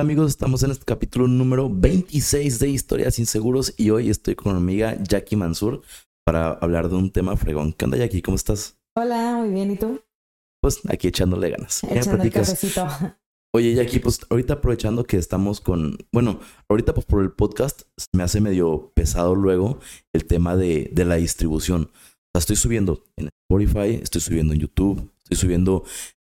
Hola amigos, estamos en este capítulo número 26 de Historias Inseguros y hoy estoy con mi amiga Jackie Mansur para hablar de un tema fregón. ¿Qué onda Jackie? ¿Cómo estás? Hola, muy bien, ¿y tú? Pues aquí echándole ganas. Echando el cafecito. Oye Jackie, pues ahorita aprovechando que estamos con, bueno, ahorita pues por el podcast me hace medio pesado luego el tema de, de la distribución. O sea, estoy subiendo en Spotify, estoy subiendo en YouTube, estoy subiendo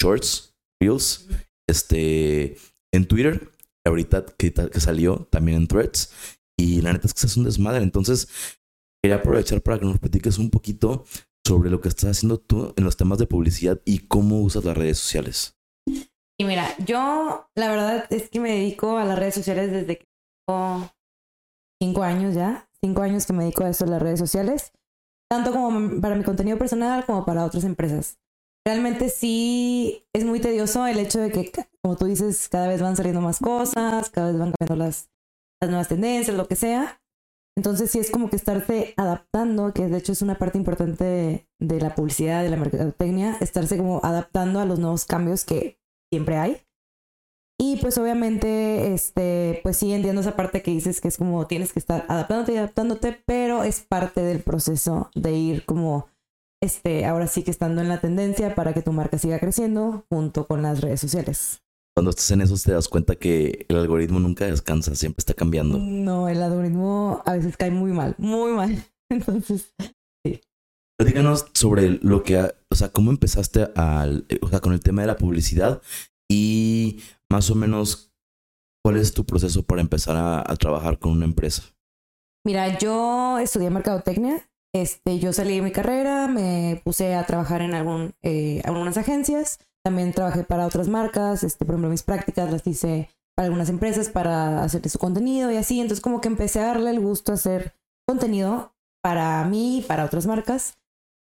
shorts, reels, este, en Twitter, ahorita que, salió, también en Threads. Y la neta es que se hace un desmadre. Entonces, quería aprovechar para que nos platiques un poquito sobre lo que estás haciendo tú en los temas de publicidad y cómo usas las redes sociales. Y mira, yo la verdad es que me dedico a las redes sociales desde que tengo cinco años ya. Cinco años que me dedico a esto, las redes sociales. Tanto como para mi contenido personal como para otras empresas realmente sí es muy tedioso el hecho de que, como tú dices, cada vez van saliendo más cosas, cada vez van cambiando las, las nuevas tendencias, lo que sea. Entonces sí es como que estarse adaptando, que de hecho es una parte importante de, la publicidad, de la mercadotecnia, estarse como adaptando a los nuevos cambios que siempre hay. Y pues obviamente, este, pues sí entiendo esa parte que dices que es como tienes que estar adaptándote y adaptándote, pero es parte del proceso de ir como este, ahora sí que estando en la tendencia para que tu marca siga creciendo junto con las redes sociales. Cuando estás en eso te das cuenta que el algoritmo nunca descansa, siempre está cambiando. No, el algoritmo a veces cae muy mal, muy mal. Entonces, sí. díganos sobre lo que, o sea, cómo empezaste al, o sea, con el tema de la publicidad y más o menos cuál es tu proceso para empezar a, a trabajar con una empresa. Mira, yo estudié mercadotecnia este, yo salí de mi carrera, me puse a trabajar en algún, eh, algunas agencias, también trabajé para otras marcas, este, por ejemplo, mis prácticas las hice para algunas empresas para hacer su contenido y así, entonces como que empecé a darle el gusto a hacer contenido para mí y para otras marcas.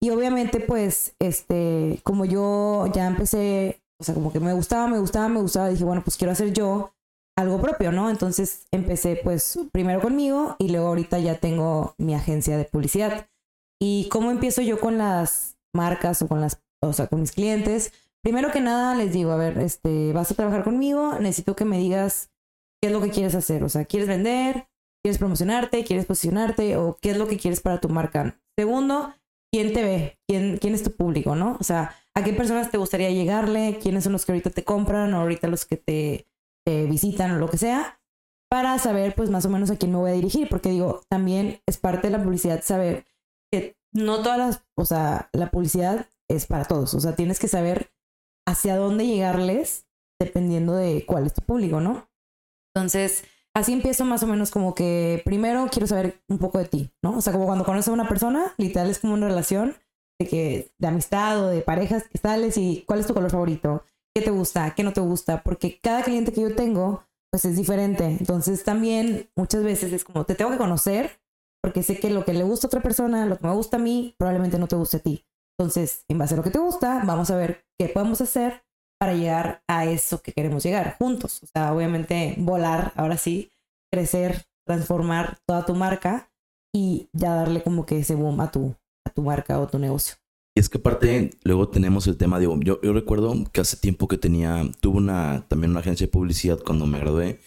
Y obviamente pues, este, como yo ya empecé, o sea, como que me gustaba, me gustaba, me gustaba, dije, bueno, pues quiero hacer yo algo propio, ¿no? Entonces empecé pues primero conmigo y luego ahorita ya tengo mi agencia de publicidad. ¿Y cómo empiezo yo con las marcas o con las, o sea, con mis clientes? Primero que nada les digo, a ver, este, vas a trabajar conmigo, necesito que me digas qué es lo que quieres hacer, o sea, ¿quieres vender? ¿Quieres promocionarte? ¿Quieres posicionarte? ¿O qué es lo que quieres para tu marca? Segundo, ¿quién te ve? ¿Quién, quién es tu público, no? O sea, ¿a qué personas te gustaría llegarle? ¿Quiénes son los que ahorita te compran o ahorita los que te, visitan o lo que sea? Para saber, pues, más o menos a quién me voy a dirigir, porque digo, también es parte de la publicidad saber no todas las, o sea, la publicidad es para todos, o sea, tienes que saber hacia dónde llegarles dependiendo de cuál es tu público, ¿no? Entonces, así empiezo más o menos como que primero quiero saber un poco de ti, ¿no? O sea, como cuando conoces a una persona, literal es como una relación de que de amistad o de parejas que sales y cuál es tu color favorito, qué te gusta, qué no te gusta, porque cada cliente que yo tengo pues es diferente. Entonces, también muchas veces es como te tengo que conocer porque sé que lo que le gusta a otra persona, lo que me gusta a mí, probablemente no te guste a ti. Entonces, en base a lo que te gusta, vamos a ver qué podemos hacer para llegar a eso que queremos llegar juntos. O sea, obviamente volar, ahora sí, crecer, transformar toda tu marca y ya darle como que ese boom a tu, a tu marca o tu negocio. Y es que aparte, luego tenemos el tema, digo, yo, recuerdo que hace tiempo que tenía, tuve una, también una agencia de publicidad cuando me gradué.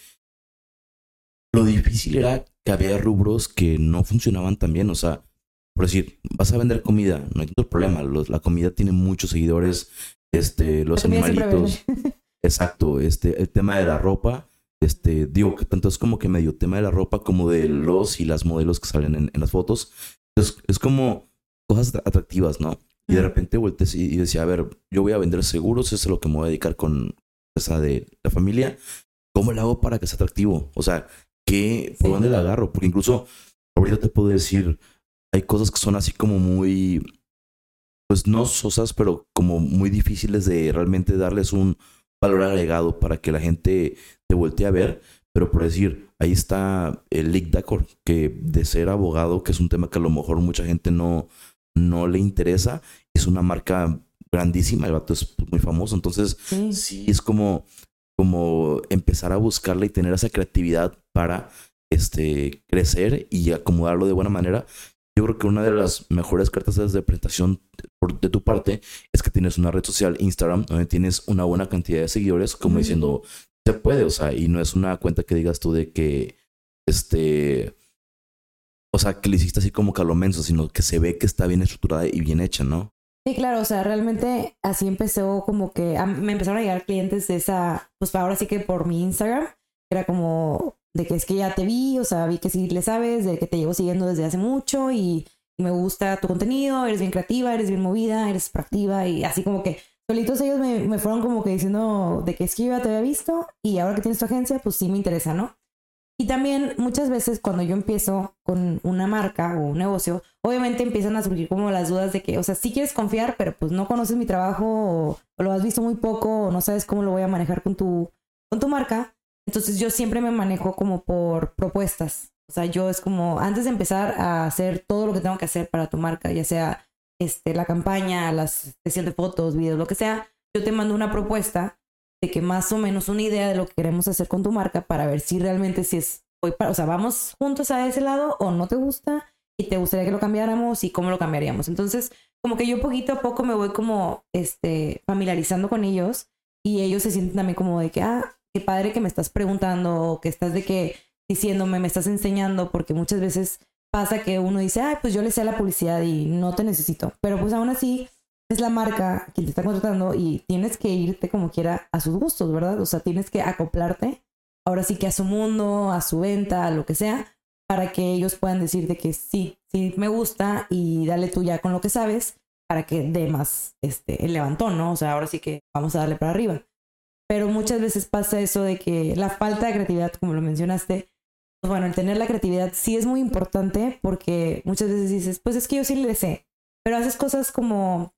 Lo difícil era que había rubros que no funcionaban tan bien. O sea, por decir, vas a vender comida, no hay tanto problema. la comida tiene muchos seguidores. Este, los animalitos. Exacto. Este, el tema de la ropa. Este, digo que tanto es como que medio tema de la ropa como de los y las modelos que salen en, las fotos. Es, es como cosas atractivas, ¿no? Y de repente volteé y, decía, a ver, yo voy a vender seguros, eso es lo que me voy a dedicar con esa de la familia. ¿Cómo lo hago para que sea atractivo? O sea, ¿por dónde la agarro? Porque incluso ahorita te puedo decir, hay cosas que son así como muy, pues no sosas, pero como muy difíciles de realmente darles un valor agregado para que la gente te voltee a ver. Pero por decir, ahí está el Lick Dacor, que de ser abogado, que es un tema que a lo mejor mucha gente no, no le interesa, es una marca grandísima, el vato es muy famoso. Entonces, sí es como como empezar a buscarla y tener esa creatividad para este, crecer y acomodarlo de buena manera. Yo creo que una de las mejores cartas de presentación de tu parte es que tienes una red social, Instagram, donde tienes una buena cantidad de seguidores, como diciendo, se puede, o sea, y no es una cuenta que digas tú de que, este, o sea, que le hiciste así como calomenso, sino que se ve que está bien estructurada y bien hecha, ¿no? Sí, claro, o sea, realmente así empezó como que me empezaron a llegar clientes de esa, pues ahora sí que por mi Instagram, era como de que es que ya te vi, o sea, vi que sí le sabes, de que te llevo siguiendo desde hace mucho y me gusta tu contenido, eres bien creativa, eres bien movida, eres proactiva y así como que solitos ellos me, me fueron como que diciendo de que es que ya te había visto y ahora que tienes tu agencia, pues sí me interesa, ¿no? Y también muchas veces cuando yo empiezo con una marca o un negocio, obviamente empiezan a surgir como las dudas de que, o sea, sí quieres confiar, pero pues no conoces mi trabajo o, lo has visto muy poco o no sabes cómo lo voy a manejar con tu, con tu marca. Entonces yo siempre me manejo como por propuestas. O sea, yo es como antes de empezar a hacer todo lo que tengo que hacer para tu marca, ya sea este, la campaña, la sesión de fotos, videos, lo que sea, yo te mando una propuesta de que más o menos una idea de lo que queremos hacer con tu marca para ver si realmente si es hoy para, o sea, vamos juntos a ese lado o no te gusta y te gustaría que lo cambiáramos y cómo lo cambiaríamos. Entonces, como que yo poquito a poco me voy como este familiarizando con ellos y ellos se sienten también como de que ah, qué padre que me estás preguntando o que estás de que diciéndome, me estás enseñando porque muchas veces pasa que uno dice, "Ay, pues yo le sé la publicidad y no te necesito." Pero pues aún así es la marca quien te está contratando y tienes que irte como quiera a sus gustos, ¿verdad? O sea, tienes que acoplarte ahora sí que a su mundo, a su venta, a lo que sea, para que ellos puedan decirte que sí, sí me gusta y dale tú ya con lo que sabes para que dé más este, el levantón, ¿no? O sea, ahora sí que vamos a darle para arriba. Pero muchas veces pasa eso de que la falta de creatividad, como lo mencionaste, bueno, el tener la creatividad sí es muy importante porque muchas veces dices, pues es que yo sí le sé, pero haces cosas como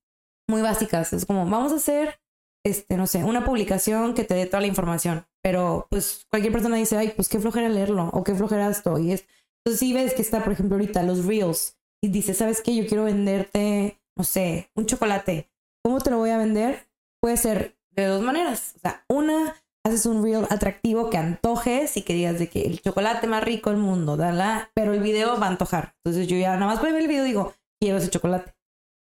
muy básicas. Es como, vamos a hacer, este, no sé, una publicación que te dé toda la información. Pero pues cualquier persona dice, ay, pues qué flojera leerlo o qué flojera esto. Y es, entonces sí ves que está, por ejemplo, ahorita los reels y dice, ¿sabes qué? Yo quiero venderte, no sé, un chocolate. ¿Cómo te lo voy a vender? Puede ser de dos maneras. O sea, una, haces un reel atractivo que antojes y que digas de que el chocolate más rico del mundo, dala, pero el video va a antojar. Entonces yo ya nada más voy a ver el video y digo, quiero ese chocolate.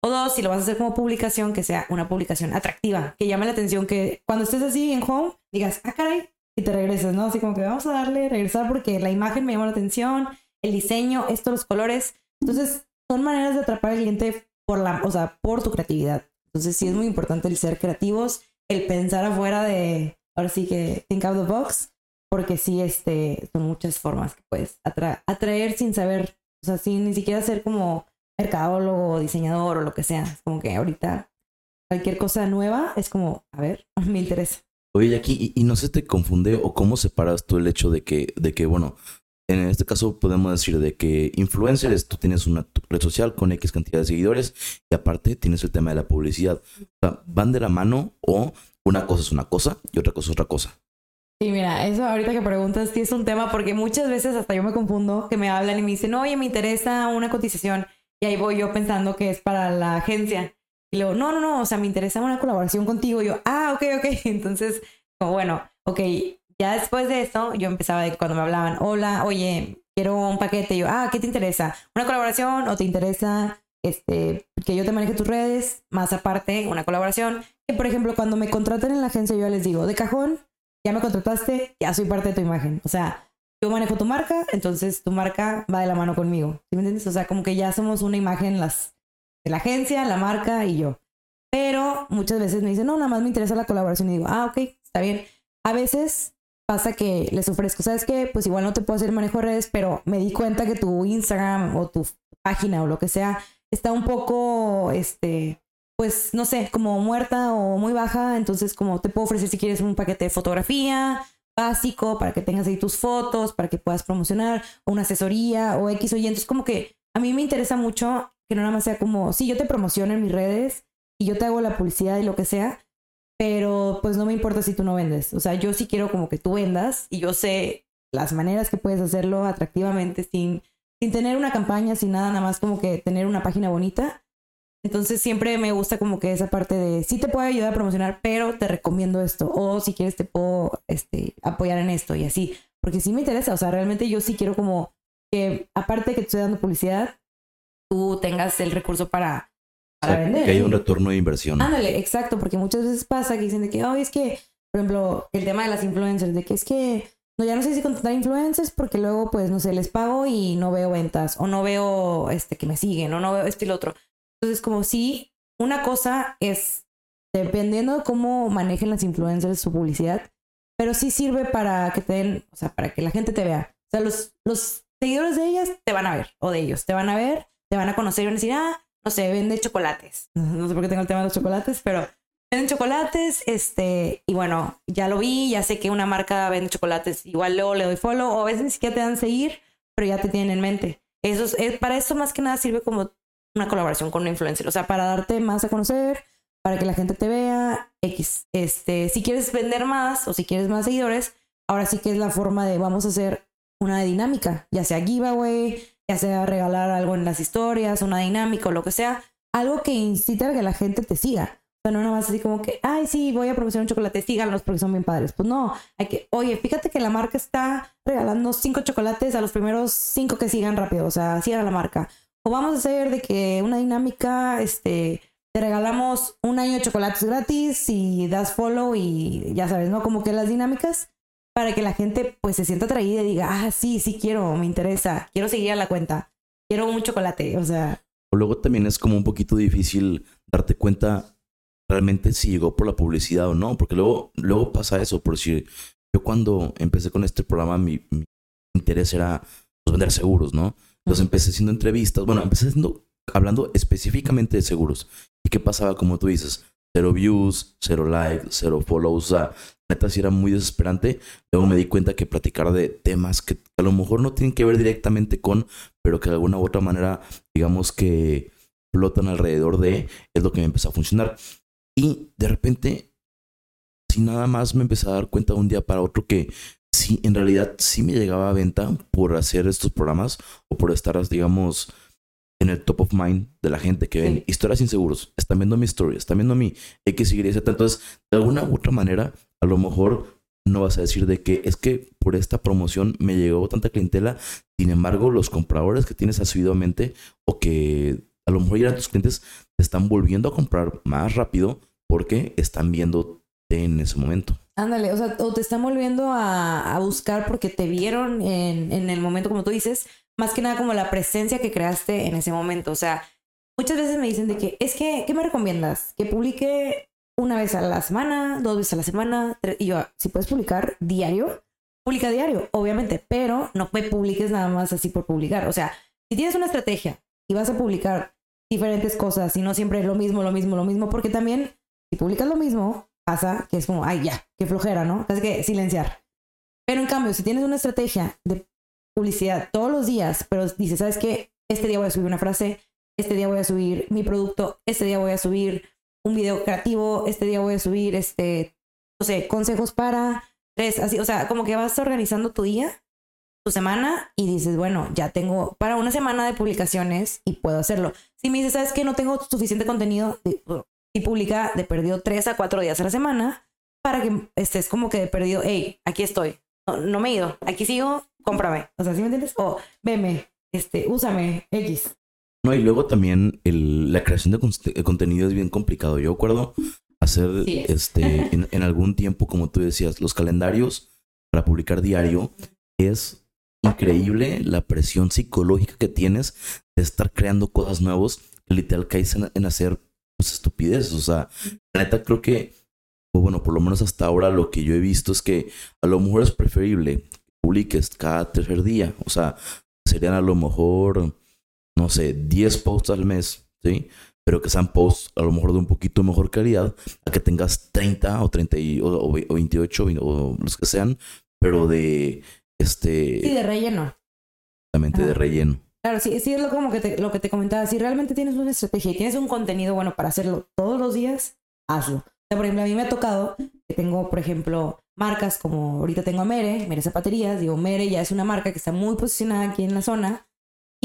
O dos, si lo vas a hacer como publicación, que sea una publicación atractiva, que llame la atención, que cuando estés así en home, digas, ah, caray, y te regreses, ¿no? Así como que vamos a darle, regresar porque la imagen me llama la atención, el diseño, esto, los colores. Entonces, son maneras de atrapar al cliente por la, o sea, por tu creatividad. Entonces, sí es muy importante el ser creativos, el pensar afuera de, ahora sí que think out the box, porque sí, este, son muchas formas que puedes atraer sin saber, o sea, sin ni siquiera ser como mercadólogo, diseñador o lo que sea. Es como que ahorita cualquier cosa nueva es como, a ver, me interesa. Oye, aquí, ¿y, no se te confunde o cómo separas tú el hecho de que, de que, bueno, en este caso podemos decir de que influencers, tú tienes una red social con X cantidad de seguidores y aparte tienes el tema de la publicidad. O sea, ¿van de la mano o una cosa es una cosa y otra cosa es otra cosa? Sí, mira, eso ahorita que preguntas sí es un tema porque muchas veces hasta yo me confundo que me hablan y me dicen, oye, me interesa una cotización. Y ahí voy yo pensando que es para la agencia. Y luego, no, no, no, o sea, me interesa una colaboración contigo. Y yo, ah, ok, ok. Entonces, como, bueno, ok, ya después de eso, yo empezaba de cuando me hablaban, hola, oye, quiero un paquete. Yo, ah, ¿qué te interesa? ¿Una colaboración o te interesa este, que yo te maneje tus redes? Más aparte, una colaboración. Y por ejemplo, cuando me contratan en la agencia, yo les digo, de cajón, ya me contrataste, ya soy parte de tu imagen. O sea, yo manejo tu marca, entonces tu marca va de la mano conmigo. ¿Sí me entiendes? O sea, como que ya somos una imagen las, de la agencia, la marca y yo. Pero muchas veces me dicen, no, nada más me interesa la colaboración. Y digo, ah, ok, está bien. A veces pasa que les ofrezco, ¿sabes qué? Pues igual no te puedo hacer manejo de redes, pero me di cuenta que tu Instagram o tu página o lo que sea está un poco, este, pues no sé, como muerta o muy baja. Entonces, como te puedo ofrecer si quieres un paquete de fotografía básico para que tengas ahí tus fotos, para que puedas promocionar, una asesoría o X o Y. Entonces, como que a mí me interesa mucho que no nada más sea como, sí, yo te promociono en mis redes y yo te hago la publicidad y lo que sea, pero pues no me importa si tú no vendes. O sea, yo sí quiero como que tú vendas y yo sé las maneras que puedes hacerlo atractivamente sin, sin tener una campaña, sin nada, nada más como que tener una página bonita entonces siempre me gusta como que esa parte de sí te puedo ayudar a promocionar, pero te recomiendo esto. O si quieres te puedo este, apoyar en esto y así. Porque sí me interesa. O sea, realmente yo sí quiero como que, aparte de que te estoy dando publicidad, tú tengas el recurso para, para vender. Que haya un retorno de inversión. Ándale, exacto. Porque muchas veces pasa que dicen de que, ay, es que por ejemplo, el tema de las influencers, de que es que no, ya no sé si contratar influencers porque luego, pues, no sé, les pago y no veo ventas o no veo este, que me siguen o no veo esto y lo otro. Entonces, como si una cosa es, dependiendo de cómo manejen las influencers su publicidad, pero sí sirve para que te den, o sea, para que la gente te vea. O sea, los, los seguidores de ellas te van a ver, o de ellos, te van a ver, te van a conocer y van a decir, ah, no sé, vende chocolates. No sé por qué tengo el tema de los chocolates, pero venden chocolates, este, y bueno, ya lo vi, ya sé que una marca vende chocolates, igual luego le doy follow, o a veces ni siquiera te dan seguir, pero ya te tienen en mente. Eso es, para eso más que nada sirve como una colaboración con un influencer, o sea, para darte más a conocer, para que la gente te vea, X. Este, si quieres vender más o si quieres más seguidores, ahora sí que es la forma de vamos a hacer una dinámica, ya sea giveaway, ya sea regalar algo en las historias, una dinámica o lo que sea, algo que incite a que la gente te siga. O sea, no nada más así como que, ay, sí, voy a promocionar un chocolate, síganlos porque son bien padres. Pues no, hay que, oye, fíjate que la marca está regalando cinco chocolates a los primeros cinco que sigan rápido, o sea, sigan la marca. O vamos a hacer de que una dinámica, este, te regalamos un año de chocolates gratis y das follow y ya sabes, ¿no? Como que las dinámicas para que la gente pues se sienta atraída y diga, ah, sí, sí quiero, me interesa, quiero seguir a la cuenta, quiero un chocolate, o sea. Luego también es como un poquito difícil darte cuenta realmente si llegó por la publicidad o no, porque luego, luego pasa eso, por decir, yo cuando empecé con este programa, mi, interés era pues, vender seguros, ¿no? Entonces empecé haciendo entrevistas, bueno, empecé haciendo, hablando específicamente de seguros. ¿Y qué pasaba? Como tú dices, cero views, cero likes, cero follows, o sea, neta sí era muy desesperante. Luego me di cuenta que platicar de temas que a lo mejor no tienen que ver directamente con, pero que de alguna u otra manera, digamos que flotan alrededor de, es lo que me empezó a funcionar. Y de repente, sin nada más me empecé a dar cuenta de un día para otro que sí, en realidad sí me llegaba a venta por hacer estos programas o por estar, digamos, en el top of mind de la gente que ven historias inseguros, están viendo mi story, están viendo mi X, Y, Z. Entonces, de alguna u otra manera, a lo mejor no vas a decir de que es que por esta promoción me llegó tanta clientela, sin embargo, los compradores que tienes asiduamente o que a lo mejor eran tus clientes te están volviendo a comprar más rápido porque están viendo en ese momento. Ándale, o sea, o te están volviendo a, buscar porque te vieron en, en, el momento, como tú dices, más que nada como la presencia que creaste en ese momento. O sea, muchas veces me dicen de que, es que, ¿qué me recomiendas? Que publique una vez a la semana, dos veces a la semana, y yo, si puedes publicar diario, publica diario, obviamente, pero no me publiques nada más así por publicar. O sea, si tienes una estrategia y vas a publicar diferentes cosas y no siempre lo mismo, lo mismo, lo mismo, porque también si publicas lo mismo, pasa que es como, ay, ya, qué flojera, ¿no? Tienes que silenciar. Pero en cambio, si tienes una estrategia de publicidad todos los días, pero dices, ¿sabes qué? Este día voy a subir una frase, este día voy a subir mi producto, este día voy a subir un video creativo, este día voy a subir, este, no sé, consejos para tres, así, o sea, como que vas organizando tu día, tu semana y dices, bueno, ya tengo para una semana de publicaciones y puedo hacerlo. Si me dices, ¿sabes qué? No tengo suficiente contenido, y publica de perdido tres a cuatro días a la semana para que estés como que de perdido, hey, aquí estoy, no, me he ido, aquí sigo, cómprame. O sea, ¿sí me entiendes? O veme, este, úsame, X. No, y luego también el, la creación de, contenido es bien complicado. Yo recuerdo hacer este en, algún tiempo, como tú decías, los calendarios para publicar diario es increíble la presión psicológica que tienes de estar creando cosas nuevas que literal caes en, hacer pues, estupideces. O sea, la neta creo que, o bueno, por lo menos hasta ahora lo que yo he visto es que a lo mejor es preferible publiques cada tercer día. O sea, serían a lo mejor no sé, 10 posts al mes, ¿sí? Pero que sean posts a lo mejor de un poquito mejor calidad, a que tengas 30 o 30 o, 28 o los que sean, pero de este... Sí, de relleno. Exactamente, de relleno. Claro, sí, sí es lo, como que te, lo que te comentaba. Si realmente tienes una estrategia y tienes un contenido bueno para hacerlo todos los días, hazlo. O sea, por ejemplo, a mí me ha tocado que tengo, por ejemplo, marcas como ahorita tengo a Mere, Mere Zapaterías. Digo, Mere ya es una marca que está muy posicionada aquí en la zona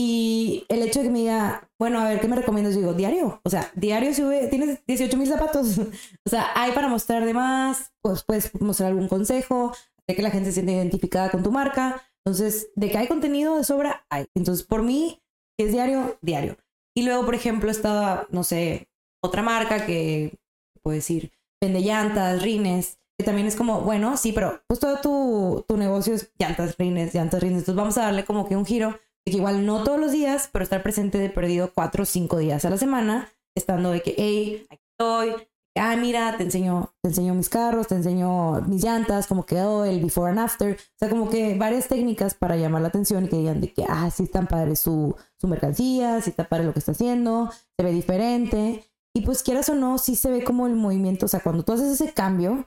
y el hecho de que me diga, bueno, a ver, ¿qué me recomiendas? Digo, diario. O sea, diario sube, tienes 18 mil zapatos. o sea, hay para mostrar de más, pues puedes mostrar algún consejo, de que la gente se siente identificada con tu marca. Entonces, de que hay contenido de sobra, hay. Entonces, por mí, es diario, diario. Y luego, por ejemplo, estaba, no sé, otra marca que, puedo decir, vende llantas, rines. También es como, bueno, sí, pero pues todo tu, tu negocio es llantas, rines, llantas, rines. Entonces vamos a darle como que un giro de que igual no todos los días, pero estar presente de perdido cuatro o cinco días a la semana, estando de que, hey, aquí estoy, ah, mira, te enseño, te enseño mis carros, te enseño mis llantas, cómo quedó el before and after. O sea, como que varias técnicas para llamar la atención y que digan de que, ah, sí están padre su, su mercancía, sí está padre lo que está haciendo, se ve diferente. Y pues quieras o no, sí se ve como el movimiento, o sea, cuando tú haces ese cambio,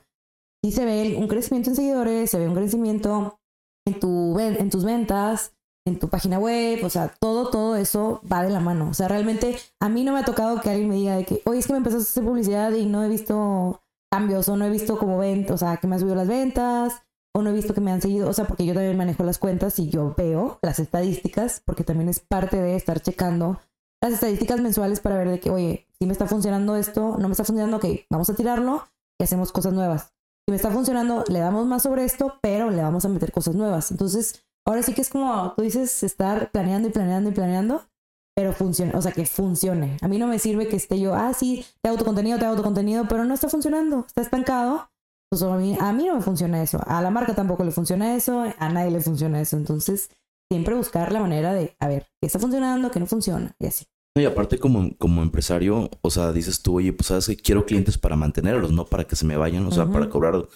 sí se ve un crecimiento en seguidores, se ve un crecimiento en, tu, en tus ventas, en tu página web, o sea, todo, todo eso va de la mano. O sea, realmente a mí no me ha tocado que alguien me diga de que, oye, es que me empezaste a hacer publicidad y no he visto cambios o no he visto como ventas, o sea, que me han subido las ventas o no he visto que me han seguido, o sea, porque yo también manejo las cuentas y yo veo las estadísticas, porque también es parte de estar checando las estadísticas mensuales para ver de que, oye, si me está funcionando esto, no me está funcionando, ok, vamos a tirarlo y hacemos cosas nuevas. Si me está funcionando, le damos más sobre esto, pero le vamos a meter cosas nuevas. Entonces, Ahora sí que es como, tú dices, estar planeando y planeando y planeando, pero funcione, o sea, que funcione. A mí no me sirve que esté yo, ah, sí, te hago tu contenido, te hago tu contenido, pero no está funcionando, está estancado. Pues a mí, a mí no me funciona eso, a la marca tampoco le funciona eso, a nadie le funciona eso. Entonces, siempre buscar la manera de, a ver, qué está funcionando, qué no funciona, y así. Y aparte como, como empresario, o sea, dices tú, oye, pues sabes que quiero clientes para mantenerlos, no para que se me vayan, o sea, para cobrar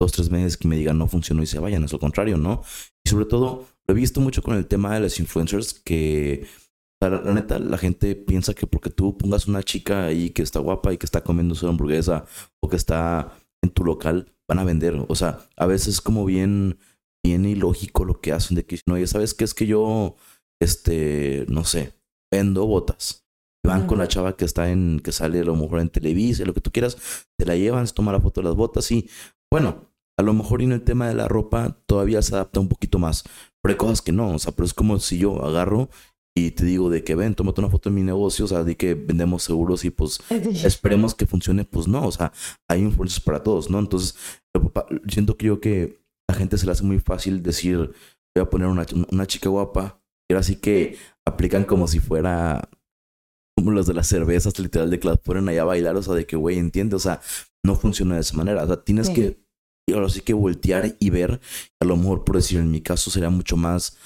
dos, tres meses que me digan no funcionó y se vayan, es lo contrario, ¿no? Y sobre todo, lo he visto mucho con el tema de los influencers que la, neta, la gente piensa que porque tú pongas una chica ahí que está guapa y que está comiendo su hamburguesa o que está en tu local, van a vender. O sea, a veces es como bien, bien ilógico lo que hacen de que no, ya sabes que es que yo, este, no sé, vendo botas. Van con la chava que está en, que sale a lo mejor en Televisa, lo que tú quieras, te la llevan, se toma la foto de las botas y, bueno, a lo mejor en el tema de la ropa todavía se adapta un poquito más, pero hay cosas que no, o sea, pero es como si yo agarro y te digo de que ven, tómate una foto en mi negocio, o sea, de que vendemos seguros y pues esperemos que funcione, pues no, o sea, hay influencias para todos, ¿no? Entonces, siento que yo que la gente se le hace muy fácil decir, voy a poner una, una chica guapa, y ahora sí que aplican como si fuera como los de las cervezas, literal, de que las ponen allá a bailar, o sea, de que, güey, entiende, o sea, no funciona de esa manera, o sea, tienes que y ahora sí que voltear y ver, a lo mejor por decir, en mi caso sería mucho más,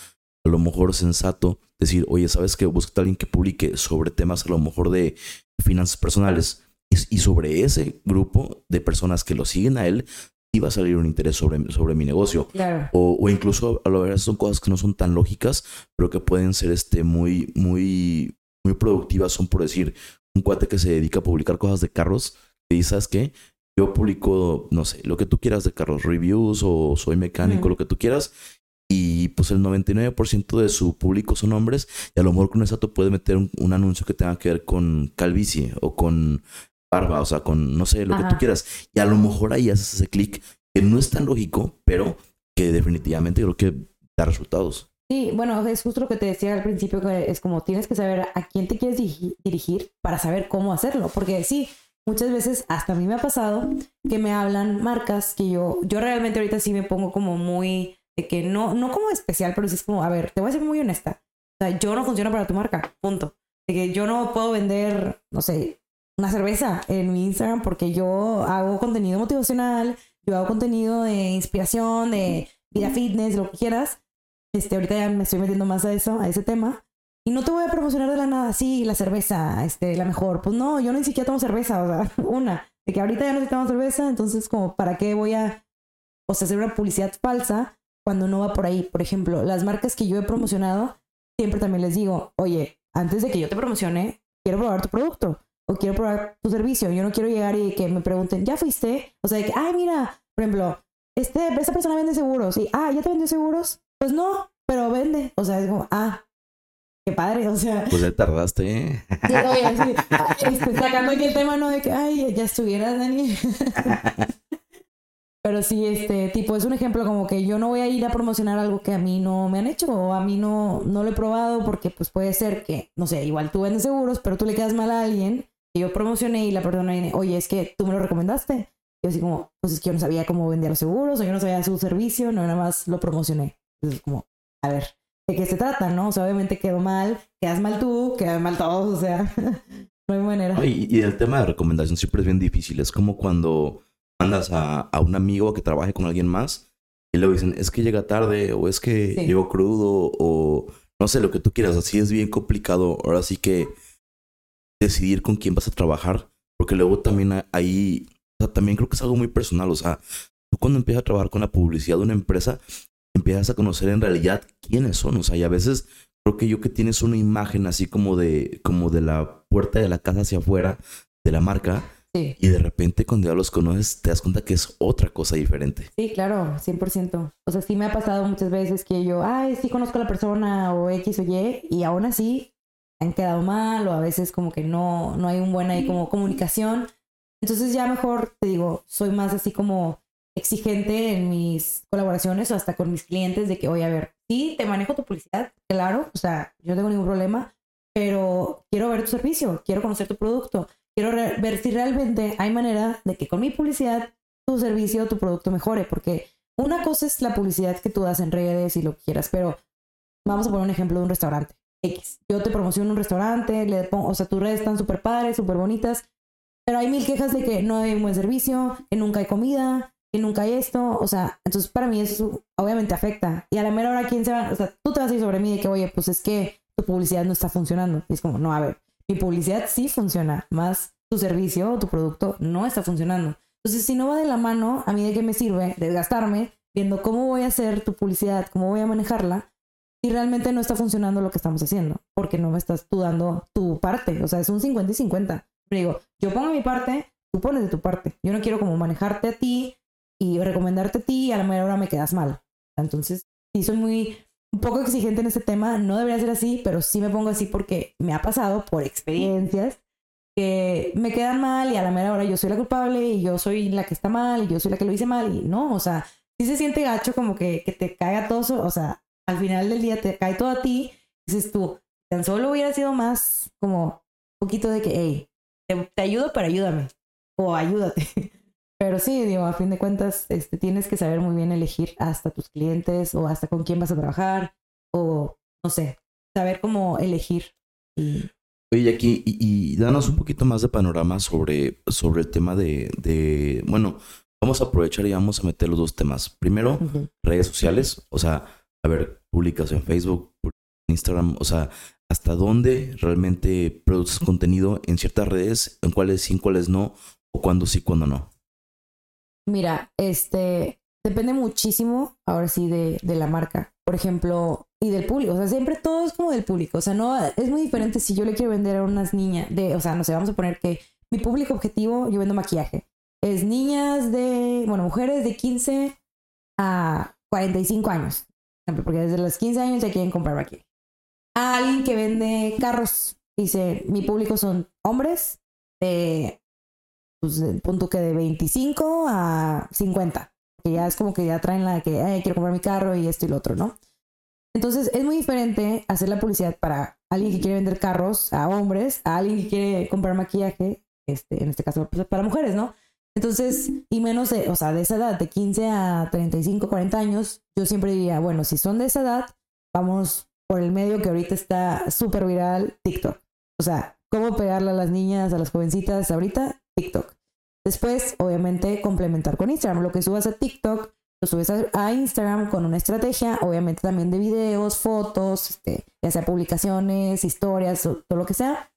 a lo mejor sensato, decir, oye, ¿sabes que Busca a alguien que publique sobre temas a lo mejor de finanzas personales y, sobre ese grupo de personas que lo siguen a él, sí va a salir un interés sobre, sobre mi negocio. O, o, incluso a lo mejor son cosas que no son tan lógicas, pero que pueden ser este, muy, muy, muy productivas. Son por decir, un cuate que se dedica a publicar cosas de carros, y dice, ¿sabes qué? Yo publico, no sé, lo que tú quieras de carros, reviews o soy mecánico, lo que tú quieras. Y pues el 99% de su público son hombres. Y a lo mejor con eso tú puedes meter un, anuncio que tenga que ver con calvicie o con barba, o sea, con, no sé, lo que tú quieras. Y a lo mejor ahí haces ese clic que no es tan lógico, pero que definitivamente creo que da resultados. Sí, bueno, es justo lo que te decía al principio, que es como tienes que saber a quién te quieres dirigir para saber cómo hacerlo. Porque sí, muchas veces hasta a mí me ha pasado que me hablan marcas que yo, yo realmente ahorita sí me pongo como muy, de que no, no como especial, pero sí es como, a ver, te voy a ser muy honesta. O sea, yo no funciono para tu marca, punto. De que yo no puedo vender, no sé, una cerveza en mi Instagram porque yo hago contenido motivacional, yo hago contenido de inspiración, de vida fitness, lo que quieras. Este, ahorita ya me estoy metiendo más a eso, a ese tema. Y no te voy a promocionar de la nada, sí, la cerveza, este, la mejor. Pues no, yo ni siquiera tomo cerveza, o sea, una. De que ahorita ya no necesitamos cerveza, entonces como, ¿para qué voy a, o sea, hacer una publicidad falsa cuando no va por ahí? Por ejemplo, las marcas que yo he promocionado, siempre también les digo, oye, antes de que yo te promocione, quiero probar tu producto o quiero probar tu servicio. Yo no quiero llegar y que me pregunten, ¿ya fuiste? O sea, de que, ay, mira, por ejemplo, este, esta persona vende seguros. Y, ah, ¿ya te vendió seguros? Pues no, pero vende. O sea, es como, ah, Qué padre, o sea. Pues ya tardaste, ¿eh? Sí, oye, sí. Este, sacando aquí el tema, ¿no? De que, ay, ya estuvieras, Dani. Pero sí, este tipo, es un ejemplo como que yo no voy a ir a promocionar algo que a mí no me han hecho o a mí no, no lo he probado porque pues puede ser que, no sé, igual tú vendes seguros, pero tú le quedas mal a alguien y yo promocioné y la persona viene, oye, es que tú me lo recomendaste. Yo así como, pues es que yo no sabía cómo vender los seguros o yo no sabía su servicio, no, nada más lo promocioné. Entonces como, a ver, de qué se trata, ¿no? O sea, obviamente quedó mal, quedas mal tú, quedan mal todos, o sea, no hay manera. Y, y, el tema de recomendación siempre es bien difícil. Es como cuando mandas a, a un amigo que trabaje con alguien más y luego dicen, es que llega tarde o es que Sí. llegó crudo o no sé, lo que tú quieras. Así es bien complicado. Ahora sí que decidir con quién vas a trabajar, porque luego también ahí, o sea, también creo que es algo muy personal. O sea, tú cuando empiezas a trabajar con la publicidad de una empresa, empiezas a conocer en realidad quiénes son. O sea, y a veces creo que yo que tienes una imagen así como de, como de la puerta de la casa hacia afuera de la marca, Sí. y de repente cuando ya los conoces te das cuenta que es otra cosa diferente. Sí, claro, 100%. O sea, sí me ha pasado muchas veces que yo, ay, sí conozco a la persona o X o Y, y aún así han quedado mal o a veces como que no, no hay un buen ahí como comunicación. Entonces ya mejor, te digo, soy más así como exigente en mis colaboraciones o hasta con mis clientes de que, oye, a ver, sí, te manejo tu publicidad, claro, o sea, yo no tengo ningún problema, pero quiero ver tu servicio, quiero conocer tu producto, quiero ver si realmente hay manera de que con mi publicidad tu servicio, tu producto mejore, porque una cosa es la publicidad que tú das en redes y lo que quieras, pero vamos a poner un ejemplo de un restaurante. X. Yo te promociono un restaurante, le pongo, o sea, tus redes están súper padres, súper bonitas, pero hay mil quejas de que no hay un buen servicio, que nunca hay comida, que nunca hay esto, o sea, entonces para mí eso obviamente afecta. Y a la mera hora, ¿quién se va? O sea, tú te vas a ir sobre mí de que, oye, pues es que tu publicidad no está funcionando. Y es como, no, a ver, mi publicidad sí funciona, más tu servicio o tu producto no está funcionando. Entonces, si no va de la mano, a mí de qué me sirve desgastarme viendo cómo voy a hacer tu publicidad, cómo voy a manejarla, si realmente no está funcionando lo que estamos haciendo, porque no me estás tú dando tu parte. O sea, es un 50 y 50. Pero digo, yo pongo mi parte, tú pones de tu parte. Yo no quiero como manejarte a ti y recomendarte a ti y a la mera hora me quedas mal. Entonces, sí soy muy un poco exigente en este tema. No debería ser así, pero sí me pongo así porque me ha pasado por experiencias que me quedan mal y a la mera hora yo soy la culpable y yo soy la que está mal y yo soy la que lo hice mal y no, o sea, sí se siente gacho como que, que te caiga todo, o sea, al final del día te cae todo a ti, dices tú, tan solo hubiera sido más como un poquito de que, hey, te, te ayudo, pero ayúdame o ayúdate. Pero sí, digo, a fin de cuentas, este, tienes que saber muy bien elegir hasta tus clientes o hasta con quién vas a trabajar o, no sé, saber cómo elegir. Y Oye, Jackie, y, y danos un poquito más de panorama sobre, sobre el tema de, de, bueno, vamos a aprovechar y vamos a meter los dos temas. Primero, redes sociales, o sea, ver, publicas en Facebook, Instagram, o sea, hasta dónde realmente produces contenido en ciertas redes, en cuáles sí, en cuáles no, o cuándo sí, cuándo no. Mira, este depende muchísimo, ahora sí, de, de la marca. Por ejemplo, y del público. O sea, siempre todo es como del público. O sea, no es muy diferente si yo le quiero vender a unas niñas de, o sea, no sé, vamos a poner que mi público objetivo, yo vendo maquillaje. Es niñas de, bueno, mujeres de 15 a 45 años. Porque desde los 15 años ya quieren comprar maquillaje. A alguien que vende carros, dice, mi público son hombres de pues, punto que de 25 a 50. Que ya es como que ya traen la de que "Ay, quiero comprar mi carro y esto y lo otro, ¿no? Entonces es muy diferente hacer la publicidad para alguien que quiere vender carros a hombres, a alguien que quiere comprar maquillaje, este, en este caso pues, para mujeres, ¿no? Entonces, y menos de, o sea, de esa edad, de 15 a 35, 40 años, yo siempre diría, bueno, si son de esa edad, vamos por el medio que ahorita está súper viral, TikTok. O sea, ¿cómo pegarle a las niñas, a las jovencitas ahorita? TikTok. Después, obviamente, complementar con Instagram. Lo que subas a TikTok, lo subes a, Instagram con una estrategia, obviamente también de videos, fotos, este, ya sea publicaciones, historias, todo lo que sea.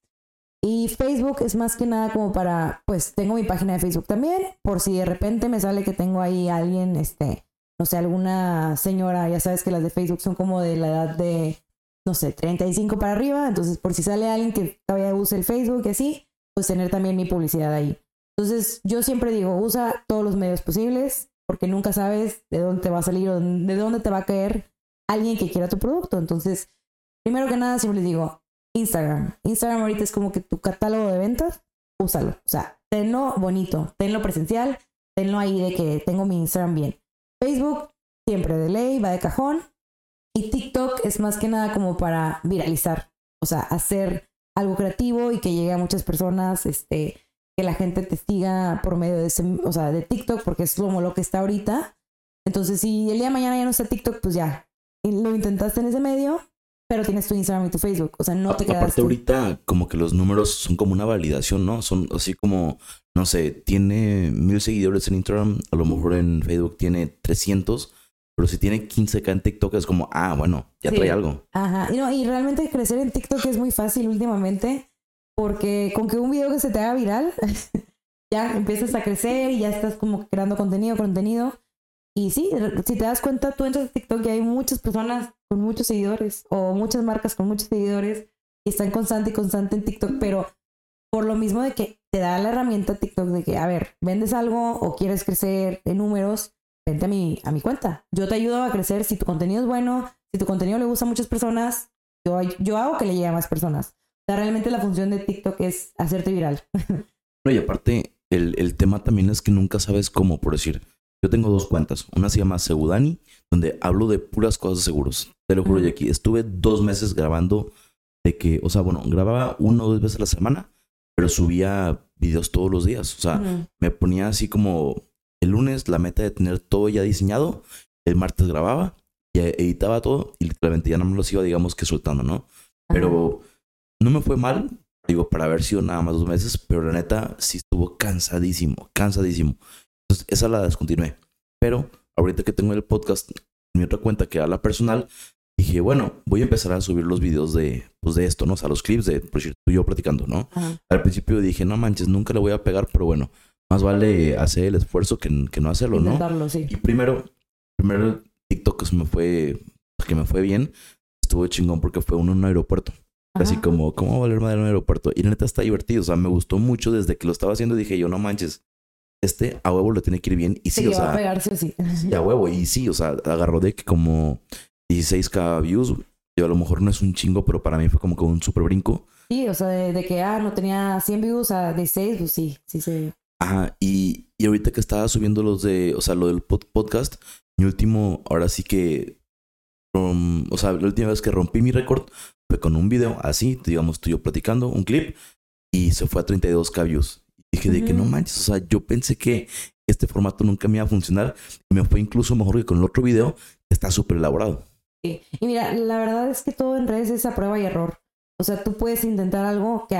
Y Facebook es más que nada como para, pues tengo mi página de Facebook también, por si de repente me sale que tengo ahí alguien, este, no sé, alguna señora, ya sabes que las de Facebook son como de la edad de, no sé, 35 para arriba, entonces por si sale alguien que todavía use el Facebook y así, pues tener también mi publicidad ahí. Entonces yo siempre digo, usa todos los medios posibles, porque nunca sabes de dónde te va a salir o de dónde te va a caer alguien que quiera tu producto. Entonces, primero que nada, siempre les digo, Instagram. Instagram ahorita es como que tu catálogo de ventas, úsalo. O sea, tenlo bonito, tenlo presencial, tenlo ahí de que tengo mi Instagram bien. Facebook, siempre de ley, va de cajón. Y TikTok es más que nada como para viralizar. O sea, hacer algo creativo y que llegue a muchas personas, este, que la gente te siga por medio de ese, o sea, de TikTok, porque es como lo que está ahorita. Entonces, si el día de mañana ya no está TikTok, pues ya, lo intentaste en ese medio, pero tienes tu Instagram y tu Facebook. O sea, no te quedas. Aparte ahorita como que los números son como una validación, ¿no? Son así como, no sé, tiene mil seguidores en Instagram, a lo mejor en Facebook tiene 300, pero si tiene 15k en TikTok es como, ah, bueno, ya Sí. trae algo. Ajá. Y, no, y realmente crecer en TikTok es muy fácil últimamente. Porque con que un video que se te haga viral, ya empiezas a crecer y ya estás como creando contenido, contenido. Y sí, si te das cuenta, tú entras a TikTok y hay muchas personas con muchos seguidores o muchas marcas con muchos seguidores y están constante y constante en TikTok, pero por lo mismo de que te da la herramienta TikTok de que, a ver, vendes algo o quieres crecer de números, vente a mi, a mi cuenta. Yo te ayudo a crecer si tu contenido es bueno, si tu contenido le gusta a muchas personas, yo, yo hago que le llegue a más personas. Realmente la función de TikTok es hacerte viral. No, y aparte, el, el tema también es que nunca sabes cómo, por decir. Yo tengo dos cuentas. Una se llama Segudani, donde hablo de puras cosas de seguros. Te lo juro, Ujú. Jackie. Estuve dos meses grabando de que, o sea, bueno, grababa uno o dos veces a la semana, pero subía videos todos los días. O sea, me ponía así como el lunes la meta de tener todo ya diseñado, el martes grababa, ya editaba todo y literalmente ya no me los iba, digamos que soltando, ¿no? Pero no me fue mal, digo, para haber sido nada más dos meses, pero la neta sí estuvo cansadísimo, cansadísimo. Entonces, esa la descontinué. Pero ahorita que tengo el podcast, mi otra cuenta que era la personal, dije, bueno, voy a empezar a subir los videos de, pues, de esto, ¿no? O sea, los clips de, por tú y yo platicando, ¿no? Ajá. Al principio dije, no manches, nunca le voy a pegar, pero bueno, más vale hacer el esfuerzo que, que no hacerlo, ¿no? Intentarlo, sí. Y primero, primero TikTok que se me fue, que me fue bien, estuvo chingón porque fue uno en un aeropuerto. Así como, ¿cómo va a valer madre en un aeropuerto? Y la neta está divertido, o sea, me gustó mucho desde que lo estaba haciendo. Dije yo, no manches, este a huevo le tiene que ir bien. Y Sí, sí, o va a sea, pegarse sí. sí, a huevo. Y sí, o sea, agarró de que como 16k views. Yo a lo mejor no es un chingo, pero para mí fue como que un super brinco. Sí, o sea, de, de que, ah, no tenía 100 views a de 6, pues sí, sí, sí. Ajá, y, y ahorita que estaba subiendo los de, o sea, lo del pod- podcast, mi último, ahora sí que, um, o sea, la última vez que rompí mi récord fue con un video así, digamos, tú y yo platicando, un clip, y se fue a 32k views. Dije de que no manches, o sea, yo pensé que este formato nunca me iba a funcionar, me fue incluso mejor que con el otro video, está súper elaborado. Sí. Y mira, la verdad es que todo en redes es a prueba y error. O sea, tú puedes intentar algo que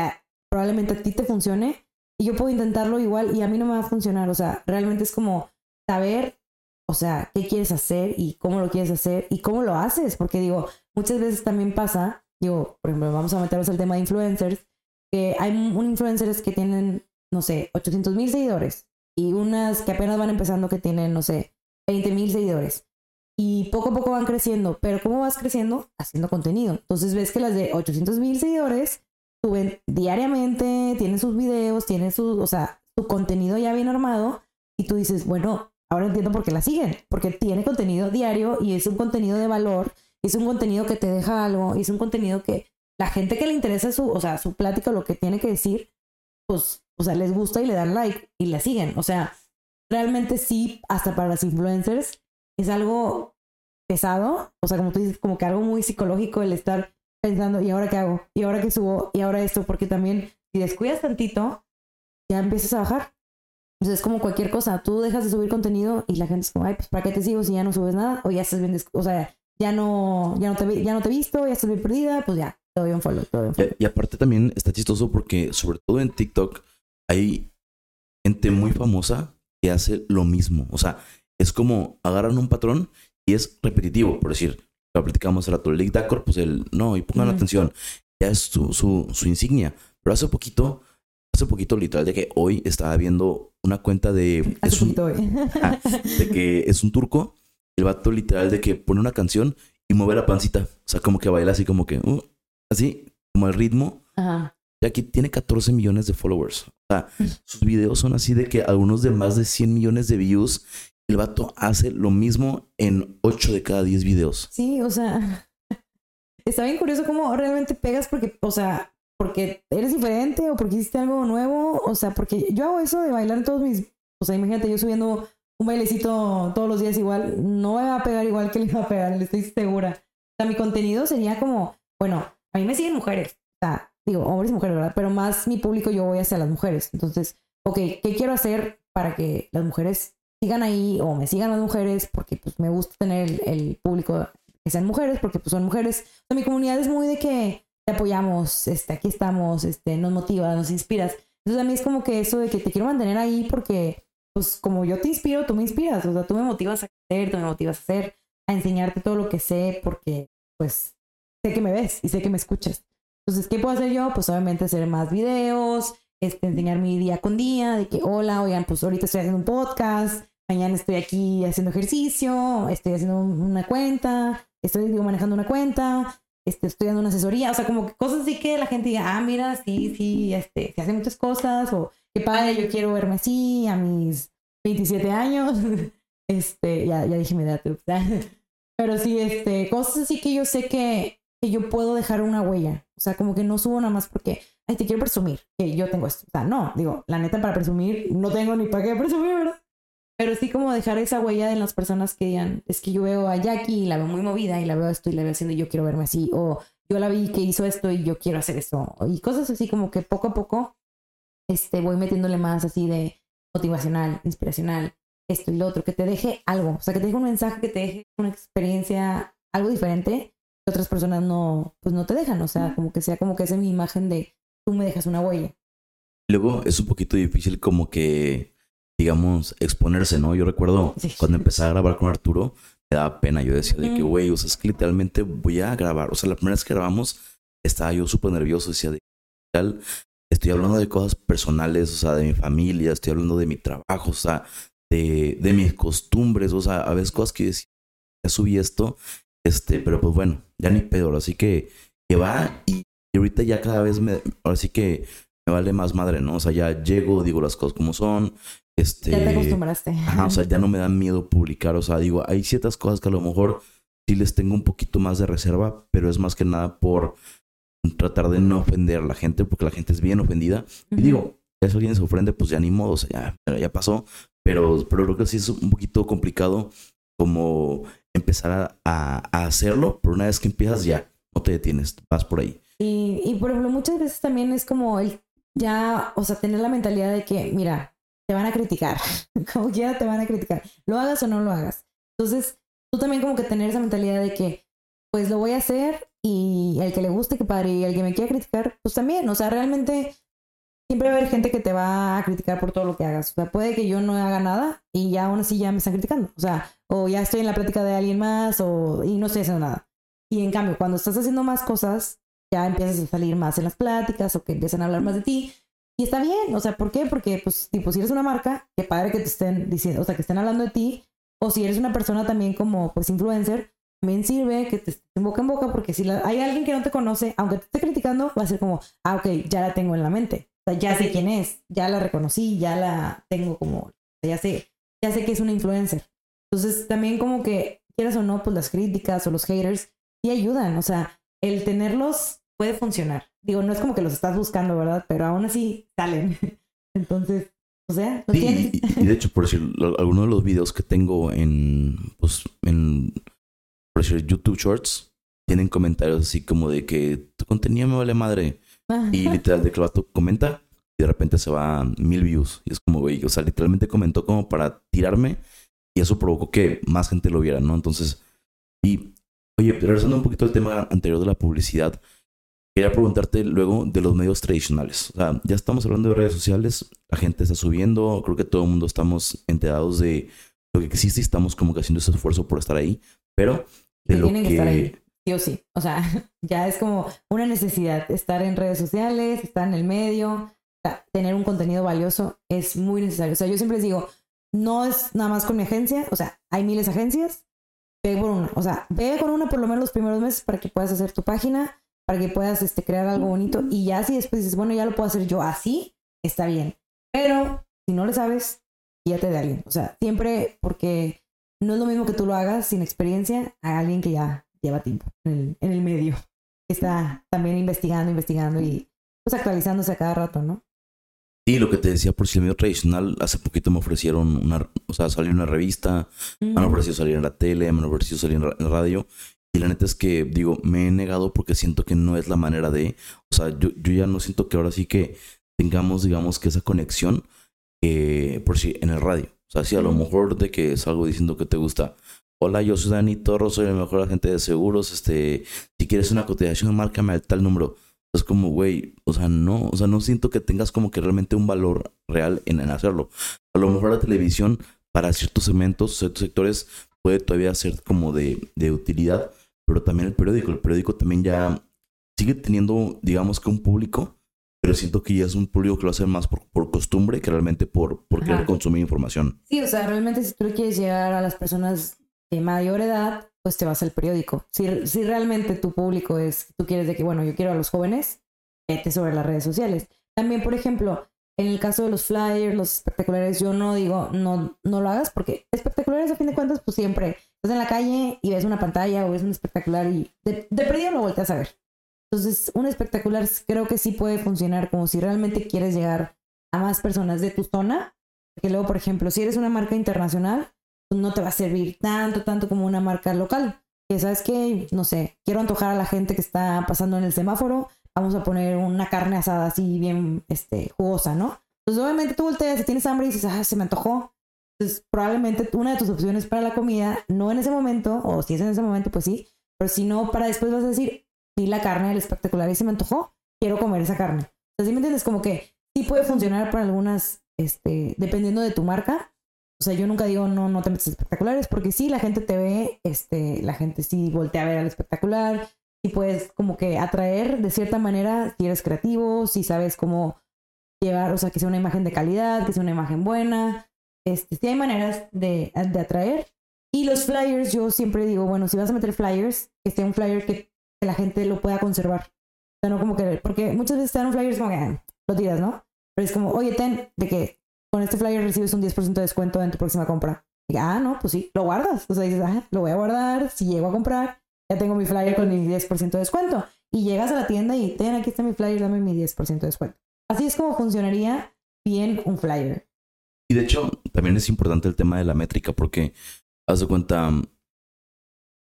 probablemente a ti te funcione y yo puedo intentarlo igual y a mí no me va a funcionar. O sea, realmente es como saber, o sea, qué quieres hacer y cómo lo quieres hacer y cómo lo haces. Porque digo, muchas veces también pasa, digo, por ejemplo, vamos a meternos al tema de influencers, que hay un influencers que tienen, no sé, 800 mil seguidores y unas que apenas van empezando que tienen, no sé, 20 mil seguidores y poco a poco van creciendo. Pero ¿cómo vas creciendo? Haciendo contenido. Entonces ves que las de 800 mil seguidores suben diariamente, tienen sus videos, tienen su, o sea, su contenido ya bien armado y tú dices, bueno, ahora entiendo por qué la siguen, porque tiene contenido diario y es un contenido de valor, es un contenido que te deja algo, es un contenido que la gente que le interesa su, o sea, su plática lo que tiene que decir, pues, o sea, les gusta y le dan like y la siguen. O sea, realmente sí, hasta para las influencers, es algo pesado, o sea, como tú dices, como que algo muy psicológico el estar pensando, ¿y ahora qué hago? ¿Y ahora qué subo? ¿Y ahora esto? Porque también, si descuidas tantito, ya empiezas a bajar. Entonces es como cualquier cosa, tú dejas de subir contenido y la gente es como, ay, pues ¿para qué te sigo si ya no subes nada? O ya estás bien, o sea, ya no, ya no te, ya no te he visto, ya estás bien perdida, pues ya, te doy un follow, te doy un follow. Y, y aparte también está chistoso porque sobre todo en TikTok hay gente muy famosa que hace lo mismo. O sea, es como agarran un patrón y es repetitivo, por decir, lo platicamos el rato, el Dacor, pues el no, y pongan Ujú. atención, ya es su, su, su insignia. Pero hace poquito, hace poquito literal de que hoy estaba viendo una cuenta de... Hace es un- poquito, de que es un turco, el vato literal de que pone una canción y mueve la pancita. O sea, como que baila así como que, uh, así, como el ritmo. Ajá. Y aquí tiene 14 millones de followers. O sea, sus videos son así de que algunos de más de 100 millones de views. El vato hace lo mismo en 8 de cada 10 videos. Sí, o sea, está bien curioso cómo realmente pegas porque, o sea, porque eres diferente o porque hiciste algo nuevo, o sea, porque yo hago eso de bailar todos mis, o sea, imagínate yo subiendo un bailecito todos los días igual, no me va a pegar igual que le va a pegar, le estoy segura. O sea, mi contenido sería como, bueno, a mí me siguen mujeres, o sea, digo, hombres y mujeres, ¿verdad? Pero más mi público yo voy hacia las mujeres. Entonces, ok, ¿qué quiero hacer para que las mujeres sigan ahí o me sigan las mujeres? Porque pues me gusta tener el, público que sean mujeres, porque pues son mujeres. O sea, mi comunidad es muy de que te apoyamos, este, aquí estamos, este, nos motiva, nos inspiras. Entonces a mí es como que eso de que te quiero mantener ahí porque, pues como yo te inspiro, tú me inspiras, o sea, tú me motivas a crecer, tú me motivas a hacer, a enseñarte todo lo que sé, porque pues sé que me ves y sé que me escuchas. Entonces, ¿qué puedo hacer yo? Pues obviamente hacer más videos, este, enseñar mi día con día, de que, hola, oigan, pues ahorita estoy haciendo un podcast, mañana estoy aquí haciendo ejercicio, estoy haciendo una cuenta, estoy manejando una cuenta, este, estoy dando una asesoría, o sea, como cosas así que la gente diga, ah, mira, sí, sí, este, se hacen muchas cosas, o qué padre, yo quiero verme así a mis 27 años, este, ya, ya dije mi edad, pero sí, este, cosas así que yo sé que, que yo puedo dejar una huella, o sea, como que no subo nada más porque, ay, te quiero presumir que yo tengo esto, o sea, no, digo, la neta para presumir, no tengo ni para qué presumir, ¿verdad? Pero sí como dejar esa huella en las personas que digan, es que yo veo a Jackie y la veo muy movida y la veo esto y la veo haciendo y yo quiero verme así. O yo la vi que hizo esto y yo quiero hacer esto. Y cosas así como que poco a poco este, voy metiéndole más así de motivacional, inspiracional, esto y lo otro, que te deje algo. O sea, que te deje un mensaje, que te deje una experiencia, algo diferente que otras personas no, pues no te dejan. O sea, como que sea como que esa es mi imagen de tú me dejas una huella. Luego es un poquito difícil como que digamos, exponerse, ¿no? Yo recuerdo cuando empecé a grabar con Arturo, me daba pena. Yo decía de que, güey, o sea, es que literalmente voy a grabar. O sea, la primera vez que grabamos, estaba yo súper nervioso. Decía, de tal, estoy hablando de cosas personales, o sea, de mi familia, estoy hablando de mi trabajo, o sea, de, de mis costumbres, o sea, a veces cosas que decía, ya subí esto, este, pero pues bueno, ya ni pedo. Así que, que va y, y ahorita ya cada vez me, ahora sí que me vale más madre, ¿no? O sea, ya llego, digo las cosas como son, este, ya te acostumbraste. Ajá, o sea, ya no me da miedo publicar. O sea, digo, hay ciertas cosas que a lo mejor sí les tengo un poquito más de reserva, pero es más que nada por tratar de no ofender a la gente, porque la gente es bien ofendida. Y digo, si alguien se ofende, pues ya ni modo, o sea, ya, ya pasó. Pero, pero creo que sí es un poquito complicado como empezar a, a, hacerlo, pero una vez que empiezas ya, no te detienes, vas por ahí. Y, y por ejemplo, muchas veces también es como el ya, o sea, tener la mentalidad de que, mira, te van a criticar, como quiera te van a criticar, lo hagas o no lo hagas. Entonces, tú también como que tener esa mentalidad de que, pues lo voy a hacer y el que le guste, que padre, y el que me quiera criticar, pues también, o sea, realmente siempre va a haber gente que te va a criticar por todo lo que hagas. O sea, puede que yo no haga nada y ya aún así ya me están criticando. O sea, o ya estoy en la plática de alguien más o y no estoy haciendo nada. Y en cambio, cuando estás haciendo más cosas, ya empiezas a salir más en las pláticas o que empiezan a hablar más de ti. Y está bien, o sea, ¿por qué? Porque, pues, tipo, si eres una marca, qué padre que te estén diciendo, o sea, que estén hablando de ti, o si eres una persona también como, pues, influencer, también sirve que te estén boca en boca, porque si hay alguien que no te conoce, aunque te esté criticando, va a ser como, ah, ok, ya la tengo en la mente, o sea, ya sé quién es, ya la reconocí, ya la tengo como, ya sé, ya sé que es una influencer. Entonces, también como que, quieras o no, pues las críticas o los haters, sí ayudan, o sea, el tenerlos puede funcionar. Digo, no es como que los estás buscando, ¿verdad? Pero aún así salen. Entonces, o sea, ¿lo sí, y, de hecho, por decir, algunos de los videos que tengo en, pues, en, por decir, YouTube Shorts, tienen comentarios así como de que tu contenido me vale madre. Y literal, de que el comenta y de repente se va mil views. Y es como, güey, o sea, literalmente comentó como para tirarme y eso provocó que más gente lo viera, ¿no? Entonces, y, oye, regresando un poquito al tema anterior de la publicidad, Quería preguntarte luego de los medios tradicionales. O sea, ya estamos hablando de redes sociales, la gente está subiendo, creo que todo el mundo estamos enterados de lo que existe y estamos como que haciendo ese esfuerzo por estar ahí, pero de lo tienen que... estar ahí, sí o sí. O sea, ya es como una necesidad estar en redes sociales, estar en el medio, tener un contenido valioso es muy necesario. O sea, yo siempre les digo, no es nada más con mi agencia, o sea, hay miles de agencias, ve por una. O sea, ve con una por lo menos los primeros meses para que puedas hacer tu página para que puedas este, crear algo bonito y ya si después dices, bueno, ya lo puedo hacer yo así, está bien. Pero si no lo sabes, te de alguien. O sea, siempre porque no es lo mismo que tú lo hagas sin experiencia a alguien que ya lleva tiempo en el, en el medio. Está también investigando, investigando y pues actualizándose a cada rato, ¿no? Sí, lo que te decía, por si el medio tradicional, hace poquito me ofrecieron una, o sea, salir en una revista, me han ofrecido salir en la tele, me han ofrecido salir en, la radio, y la neta es que, digo, me he negado porque siento que no es la manera de. O sea, yo, yo ya no siento que ahora sí que tengamos, digamos, que esa conexión por si en el radio. O sea, si a lo mejor de que salgo diciendo que te gusta hola, yo soy Dani Torro, soy el mejor agente de seguros, este, si quieres una cotización, márcame al tal número. Es como, güey, o sea, no, o sea, no siento que tengas como que realmente un valor real en, hacerlo. A lo mejor la televisión para ciertos segmentos, ciertos sectores puede todavía ser como de, de utilidad, pero también el periódico, el periódico también ya sigue teniendo, digamos que un público, pero siento que ya es un público que lo hace más por, por costumbre que realmente por, por querer consumir información. Sí, o sea, realmente si tú quieres llegar a las personas de mayor edad, pues te vas al periódico. Si, si realmente tu público es, tú quieres de que, bueno, yo quiero a los jóvenes, vete sobre las redes sociales. También, por ejemplo, en el caso de los flyers, los espectaculares, yo no digo, no, no lo hagas porque espectaculares a fin de cuentas, pues siempre estás en la calle y ves una pantalla o ves un espectacular y de, de perdido lo volteas a ver. Entonces, un espectacular creo que sí puede funcionar como si realmente quieres llegar a más personas de tu zona. Que luego, por ejemplo, si eres una marca internacional, no te va a servir tanto, tanto como una marca local. Que sabes que, no sé, quiero antojar a la gente que está pasando en el semáforo, vamos a poner una carne asada así bien este, jugosa, ¿no? Entonces, obviamente tú volteas, si tienes hambre y dices, ah, se me antojó. Entonces, probablemente una de tus opciones para la comida, no en ese momento, o si es en ese momento, pues sí, pero si no, para después vas a decir, sí, la carne del espectacular y se me antojó, quiero comer esa carne. Entonces, ¿sí me entiendes? Como que sí puede funcionar para algunas, este, dependiendo de tu marca. O sea, yo nunca digo no, no te metes espectaculares, porque sí, la gente te ve, este, la gente sí voltea a ver al espectacular, y puedes como que atraer de cierta manera si eres creativo, si sabes cómo llevar, o sea, que sea una imagen de calidad, que sea una imagen buena. Este, sí hay maneras de, de atraer. Y los flyers, yo siempre digo, bueno, si vas a meter flyers, que sea un flyer que, la gente lo pueda conservar. O sea, no como que, porque muchas veces dan un flyer como que ah, lo tiras, ¿no? Pero es como, oye, ten, de que con este flyer recibes un 10% de descuento en tu próxima compra. Y, ah, no, pues sí, lo guardas. O sea, dices, ah, lo voy a guardar, si llego a comprar, ya tengo mi flyer con mi 10% de descuento. Y llegas a la tienda y ten, aquí está mi flyer, dame mi 10% de descuento. Así es como funcionaría bien un flyer. Y de hecho, también es importante el tema de la métrica, porque haz de cuenta,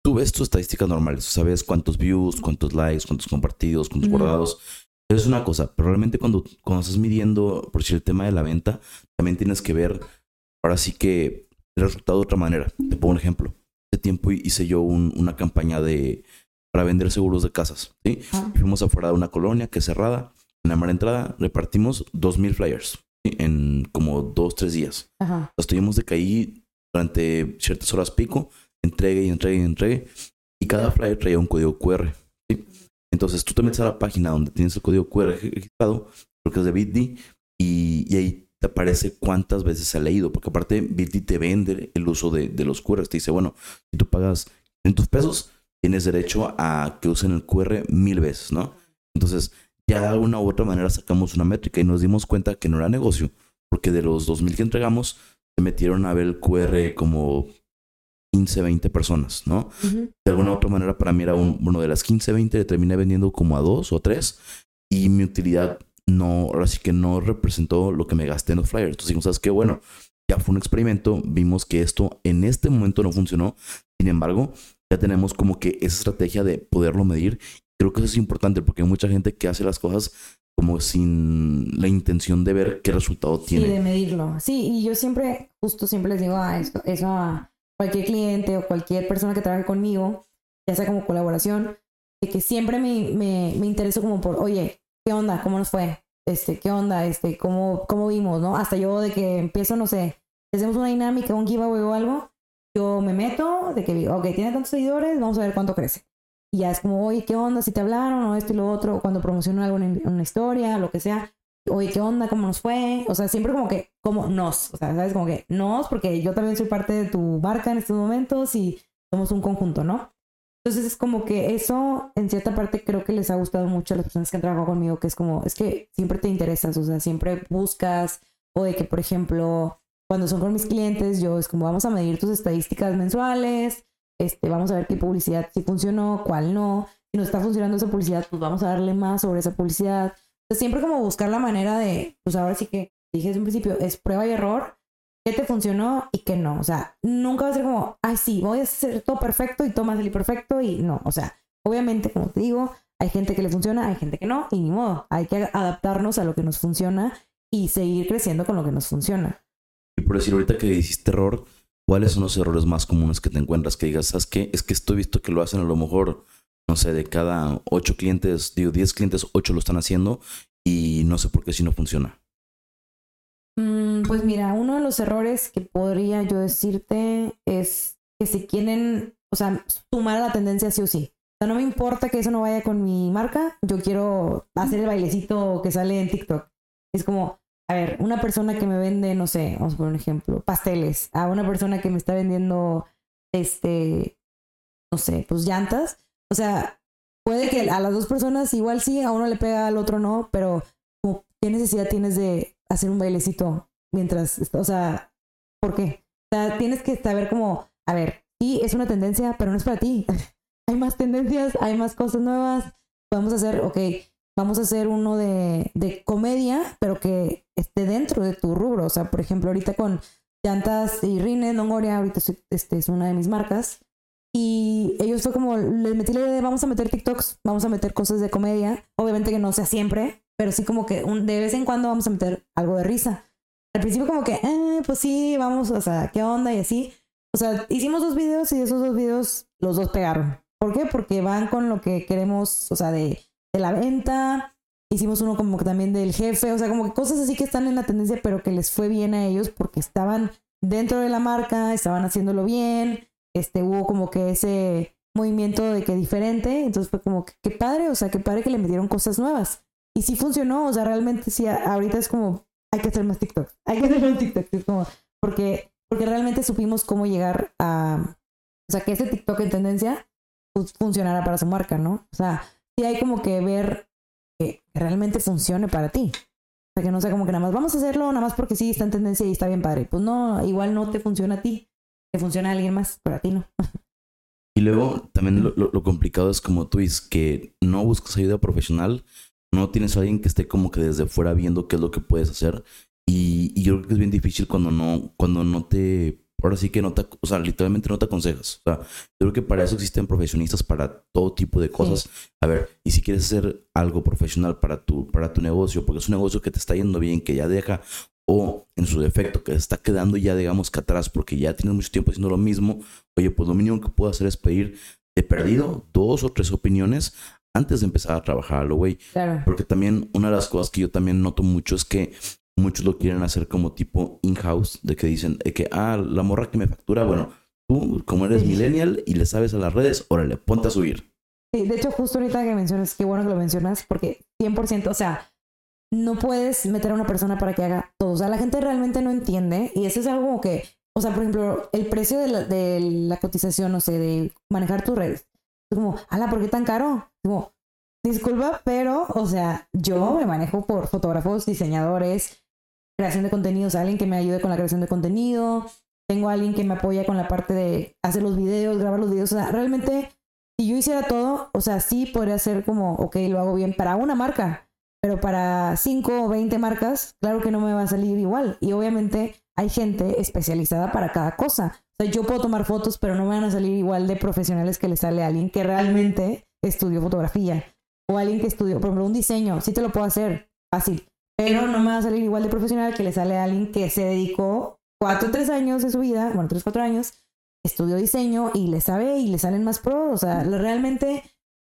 tú ves tus estadísticas normales, sabes cuántos views, cuántos likes, cuántos compartidos, cuántos guardados. Es una cosa, pero realmente cuando, cuando estás midiendo, por si el tema de la venta, también tienes que ver, ahora sí que el resultado de otra manera. Te pongo un ejemplo tiempo hice yo una campaña de para vender seguros de casas. ¿sí? Ah. Fuimos afuera de una colonia que es cerrada. En la mera entrada repartimos 2.000 flyers en como dos, tres días. Ajá. Estuvimos de caí durante ciertas horas pico, entregue y entregue y entregue. Y cada flyer traía un código QR. Entonces tú te metes a la página donde tienes el código QR registrado, porque es de BitD, y, ahí te aparece cuántas veces se ha leído, porque aparte Bitly te vende el uso de, los QR. Te dice, bueno, si tú pagas en tus pesos, tienes derecho a que usen el QR mil veces, ¿no? Entonces, ya de una u otra manera sacamos una métrica y nos dimos cuenta que no era negocio, porque de los 2.000 que entregamos, se metieron a ver el QR como 15, 20 personas, ¿no? De alguna u otra manera, para mí era un, bueno, de las 15, 20 le terminé vendiendo como a dos o tres y mi utilidad no, ahora sí que no representó lo que me gasté en los flyers. Entonces dijimos, ¿sabes qué? Bueno, ya fue un experimento, vimos que esto en este momento no funcionó. Sin embargo, ya tenemos como que esa estrategia de poderlo medir. Creo que eso es importante porque hay mucha gente que hace las cosas como sin la intención de ver qué resultado tiene. Y de medirlo. Sí, y yo siempre, justo siempre les digo a esto, eso a cualquier cliente o cualquier persona que trabaje conmigo, ya sea como colaboración, de que siempre me, me, me intereso como por, oye, ¿qué onda? ¿Cómo nos fue? Este, ¿qué onda? Este, ¿cómo, cómo vimos, no? Hasta yo de que empiezo, no sé, hacemos una dinámica, un giveaway o algo, yo me meto de que, ok, tiene tantos seguidores, vamos a ver cuánto crece. Y ya es como, oye, ¿qué onda? Si te hablaron o esto y lo otro, cuando promociono algo en una historia, lo que sea, oye, ¿qué onda? ¿Cómo nos fue? O sea, siempre como que, como nos, o sea, ¿sabes? Como que nos, porque yo también soy parte de tu marca en estos momentos y somos un conjunto, ¿no? Entonces es como que eso en cierta parte creo que les ha gustado mucho a las personas que han trabajado conmigo, que es como, es que siempre te interesas, o sea, siempre buscas, o de que, por ejemplo, cuando son con mis clientes, yo es como, vamos a medir tus estadísticas mensuales, este, vamos a ver qué publicidad sí funcionó, cuál no, si no está funcionando esa publicidad, pues vamos a darle más sobre esa publicidad. Siempre como buscar la manera de, pues ahora sí que dije desde un principio, es prueba y error, qué te funcionó y qué no. O sea, nunca va a ser como, ay, sí, voy a hacer todo perfecto y tomas el perfecto y no. O sea, obviamente, como te digo, hay gente que le funciona, hay gente que no, y ni modo. Hay que adaptarnos a lo que nos funciona y seguir creciendo con lo que nos funciona. Y por decir ahorita que hiciste error, ¿cuáles son los errores más comunes que te encuentras? Que digas, ¿sabes qué? Es que estoy visto que lo hacen a lo mejor, no sé, de cada ocho clientes, digo, diez clientes, ocho lo están haciendo y no sé por qué si no funciona. Mm, pues mira, uno de los errores que podría yo decirte es que si quieren, o sea, sumar a la tendencia sí o sí. O sea, no me importa que eso no vaya con mi marca, yo quiero hacer el bailecito que sale en TikTok. Es como, a ver, una persona que me vende, no sé, vamos a poner un ejemplo, pasteles, a una persona que me está vendiendo, este, no sé, pues llantas. O sea, puede que a las dos personas igual sí, a uno le pega, al otro no, pero ¿qué necesidad tienes de hacer un bailecito mientras, o sea, ¿por qué? O sea, tienes que saber como, a ver, sí, es una tendencia, pero no es para ti. hay más tendencias, hay más cosas nuevas. Podemos hacer, ok, vamos a hacer uno de, de comedia, pero que esté dentro de tu rubro. O sea, por ejemplo, ahorita con llantas y rines, Longoria, ahorita este es una de mis marcas. Y ellos fue como, les metí la idea de vamos a meter TikToks, vamos a meter cosas de comedia. Obviamente que no sea siempre, pero sí como que un, de vez en cuando vamos a meter algo de risa. Al principio como que, eh, pues sí, vamos, o sea, ¿qué onda? Y así. O sea, hicimos dos videos y esos dos videos los dos pegaron. ¿Por qué? Porque van con lo que queremos, o sea, de, de la venta. Hicimos uno como que también del jefe, o sea, como que cosas así que están en la tendencia, pero que les fue bien a ellos porque estaban dentro de la marca, estaban haciéndolo bien, este, hubo como que ese movimiento de que diferente, entonces fue como que qué padre, o sea, qué padre que le metieron cosas nuevas. Y sí funcionó, o sea, realmente sí, ahorita es como, hay que hacer más TikTok, hay que hacer más TikTok, es como, porque, porque realmente supimos cómo llegar a, o sea, que ese TikTok en tendencia pues, funcionara para su marca, ¿no? O sea, sí hay como que ver que realmente funcione para ti. O sea, que no sea como que nada más vamos a hacerlo nada más porque sí está en tendencia y está bien padre. Pues no, igual no te funciona a ti. Te funciona a alguien más, pero a ti no. Y luego también lo, complicado es como tú dices, que no buscas ayuda profesional, no tienes a alguien que esté como que desde fuera viendo qué es lo que puedes hacer. Y, y yo creo que es bien difícil cuando no, cuando no te ahora sí que no te, o sea, literalmente no te aconsejas. O sea, yo creo que para eso existen profesionistas para todo tipo de cosas. A ver, y si quieres hacer algo profesional para tu, para tu negocio, porque es un negocio que te está yendo bien, que ya deja, o en su defecto, que se está quedando ya, digamos, que atrás, porque ya tienes mucho tiempo haciendo lo mismo, oye, pues lo mínimo que puedo hacer es pedir, he perdido dos o tres opiniones antes de empezar a trabajar, güey. Claro. Porque también una de las cosas que yo también noto mucho es que muchos lo quieren hacer como tipo in-house, de que dicen que, ah, la morra que me factura, bueno, tú como eres millennial y le sabes a las redes, órale, ponte a subir. Sí, de hecho, justo ahorita que mencionas, qué bueno que lo mencionas, porque 100%, o sea, no puedes meter a una persona para que haga todo. O sea, la gente realmente no entiende y eso es algo como que, o sea, por ejemplo, el precio de la, de la cotización, no sé, de manejar tus redes. Es como, ala, ¿por qué tan caro? Como, disculpa, pero, o sea, yo me manejo por fotógrafos, diseñadores, creación de contenidos, alguien que me ayude con la creación de contenido, tengo a alguien que me apoya con la parte de hacer los videos, grabar los videos, o sea, realmente si yo hiciera todo, o sea, sí podría ser como, ok, lo hago bien para una marca, pero para 5 o 20 marcas, claro que no me va a salir igual. Y obviamente hay gente especializada para cada cosa. O sea, yo puedo tomar fotos, pero no me van a salir igual de profesionales que le sale a alguien que realmente estudió fotografía. O alguien que estudió, por ejemplo, un diseño, sí te lo puedo hacer fácil pero no me va a salir igual de profesional que le sale a alguien que se dedicó cuatro o tres años de su vida, bueno, tres, cuatro años, estudió diseño y le sabe y le salen más pro. O sea, realmente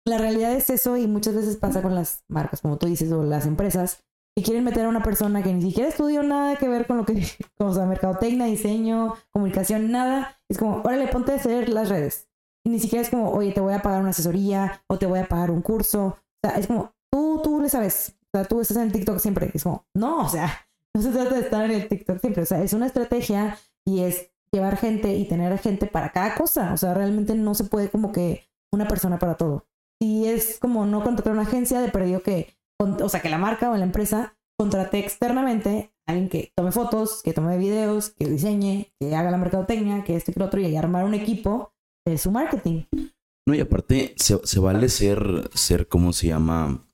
la realidad es eso y muchas veces pasa con las marcas, como tú dices, o las empresas, que quieren meter a una persona que ni siquiera estudió nada que ver con lo que, como sea, mercadotecnia, diseño, comunicación, nada. Es como, órale, ponte a hacer las redes. Y ni siquiera es como, oye, te voy a pagar una asesoría o te voy a pagar un curso. O sea, es como, tú, tú le sabes, o sea, tú estás en el TikTok siempre. Es como, no, o sea, no se trata de estar en el TikTok siempre. O sea, es una estrategia y es llevar gente y tener gente para cada cosa. O sea, realmente no se puede como que una persona para todo. Y es como no contratar una agencia de perdido que, o sea, que la marca o la empresa contrate externamente a alguien que tome fotos, que tome videos, que diseñe, que haga la mercadotecnia, que esto y que lo otro, y armar un equipo de su marketing. No, y aparte, se, se vale ser, ser, ¿cómo se llama?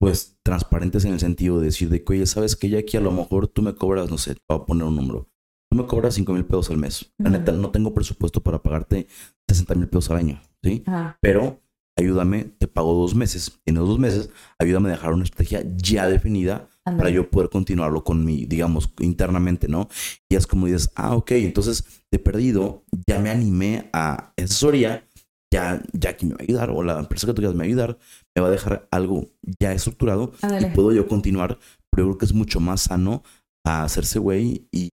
pues transparentes en el sentido de decir de que, oye, sabes que ya aquí a lo mejor tú me cobras, no sé, te voy a poner un número. Tú me cobras 5 mil pesos al mes. La neta, no tengo presupuesto para pagarte 60 mil pesos al año, ¿sí? Pero ayúdame, te pago dos meses. En esos dos meses, ayúdame a dejar una estrategia ya definida para yo poder continuarlo con mi, digamos, internamente, ¿no? Y es como dices, ah, ok, entonces de perdido ya me animé a asesoría, ya, ya que me va a ayudar, o la empresa que tú quieras me va a ayudar, me va a dejar algo ya estructurado y puedo yo continuar, pero yo creo que es mucho más sano a hacerse güey y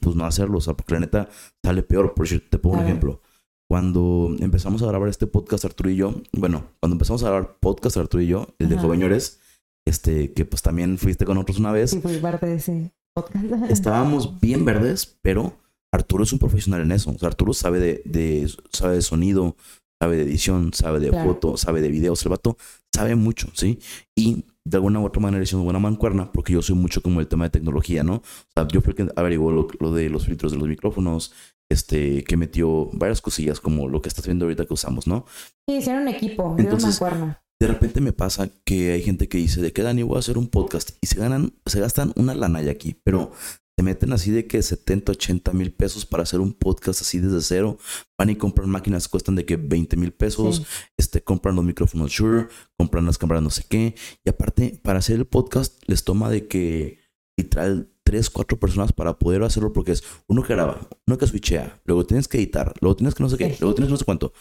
pues no hacerlo, o sea, porque la neta sale peor. Por decir, te pongo un ejemplo. Cuando empezamos a grabar este podcast Arturo y yo, bueno, cuando empezamos a grabar podcast Arturo y yo, el de Joveñores, este, que pues también fuiste con nosotros una vez. Sí, fui parte de ese podcast. Estábamos bien verdes, pero Arturo es un profesional en eso. O sea, Arturo sabe de, de, sabe de sonido, sabe de edición, sabe de foto, sabe de videos. El vato sabe mucho, ¿sí? Y de alguna u otra manera hicimos buena mancuerna porque yo soy mucho como el tema de tecnología, ¿no? O sea, yo fui que averiguó lo, lo, de los filtros de los micrófonos, este, que metió varias cosillas como lo que estás viendo ahorita que usamos, ¿no? Sí, hicieron un equipo, Entonces, mancuerna. De repente me pasa que hay gente que dice de que Dani voy a hacer un podcast y se ganan, se gastan una lana ya aquí, pero se meten así de que 70, 80 mil pesos para hacer un podcast así desde cero. Van y compran máquinas, cuestan de que 20 mil pesos. Este, compran los micrófonos Shure, compran las cámaras no sé qué. Y aparte, para hacer el podcast les toma de que literal tres, cuatro personas para poder hacerlo porque es uno que graba, uno que switchea, luego tienes que editar, luego tienes que no sé qué, luego tienes no sé cuánto.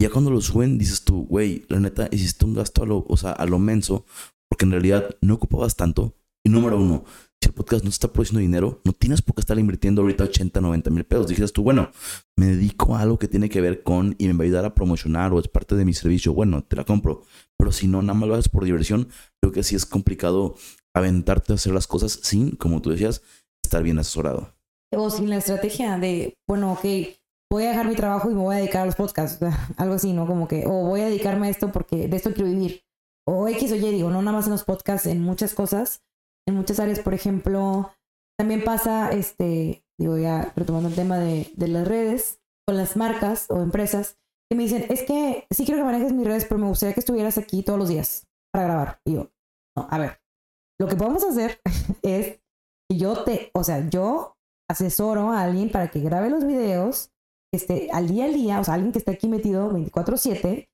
Ya cuando lo suben dices tú, güey, la neta hiciste un gasto a lo, o sea, a lo menso porque en realidad no ocupabas tanto. Y número uno, el podcast no está produciendo dinero, no tienes por qué estar invirtiendo ahorita 80, 90 mil pesos. Dijeras tú, bueno, me dedico a algo que tiene que ver con y me va a ayudar a promocionar o es parte de mi servicio. Bueno, te la compro. Pero si no, nada más lo haces por diversión, creo que sí es complicado aventarte a hacer las cosas sin, como tú decías, estar bien asesorado. O sin la estrategia de, bueno, ok, voy a dejar mi trabajo y me voy a dedicar a los podcasts. algo así, ¿no? Como que, o voy a dedicarme a esto porque de esto quiero vivir. O X o Y, digo, no nada más en los podcasts, en muchas cosas en muchas áreas, por ejemplo, también pasa, este, digo ya retomando el tema de, de las redes, con las marcas o empresas, que me dicen, es que sí quiero que manejes mis redes, pero me gustaría que estuvieras aquí todos los días para grabar. Y yo, no, a ver, lo que podemos hacer es que yo te, o sea, yo asesoro a alguien para que grabe los videos, que esté al día al día, o sea, alguien que esté aquí metido 24/7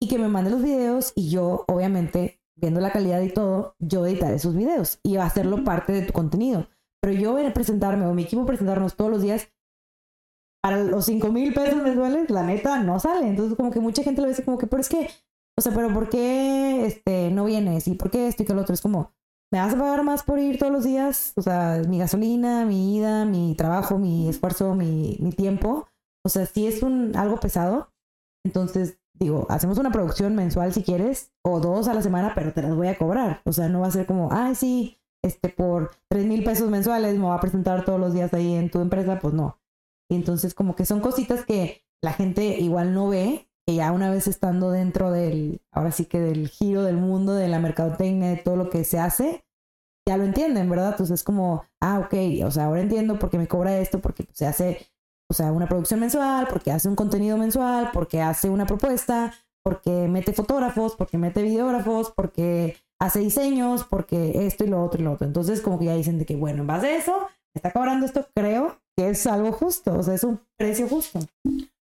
y que me mande los videos y yo, obviamente, viendo la calidad y todo, yo editaré esos videos y va a hacerlo parte de tu contenido. Pero yo voy a presentarme o mi equipo presentarnos todos los días para los 5 mil pesos mensuales, la neta no sale. Entonces, como que mucha gente lo dice como que, pero es que, o sea, pero ¿por qué este, no vienes? ¿Y por qué esto y que lo otro? Es como, ¿me vas a pagar más por ir todos los días? O sea, mi gasolina, mi ida, mi trabajo, mi esfuerzo, mi, mi tiempo. O sea, si es un, algo pesado. Entonces, digo, hacemos una producción mensual si quieres, o dos a la semana, pero te las voy a cobrar. O sea, no va a ser como, ay, sí, este, por tres mil pesos mensuales me va a presentar todos los días ahí en tu empresa, pues no. Y entonces, como que son cositas que la gente igual no ve, que ya una vez estando dentro del, ahora sí que del giro del mundo, de la mercadotecnia, de todo lo que se hace, ya lo entienden, ¿verdad? Entonces es como, ah, ok, o sea, ahora entiendo por qué me cobra esto, porque se hace o sea, una producción mensual, porque hace un contenido mensual, porque hace una propuesta, porque mete fotógrafos, porque mete videógrafos, porque hace diseños, porque esto y lo otro y lo otro. Entonces, como que ya dicen de que, bueno, en base a eso, está cobrando esto, creo que es algo justo, o sea, es un precio justo.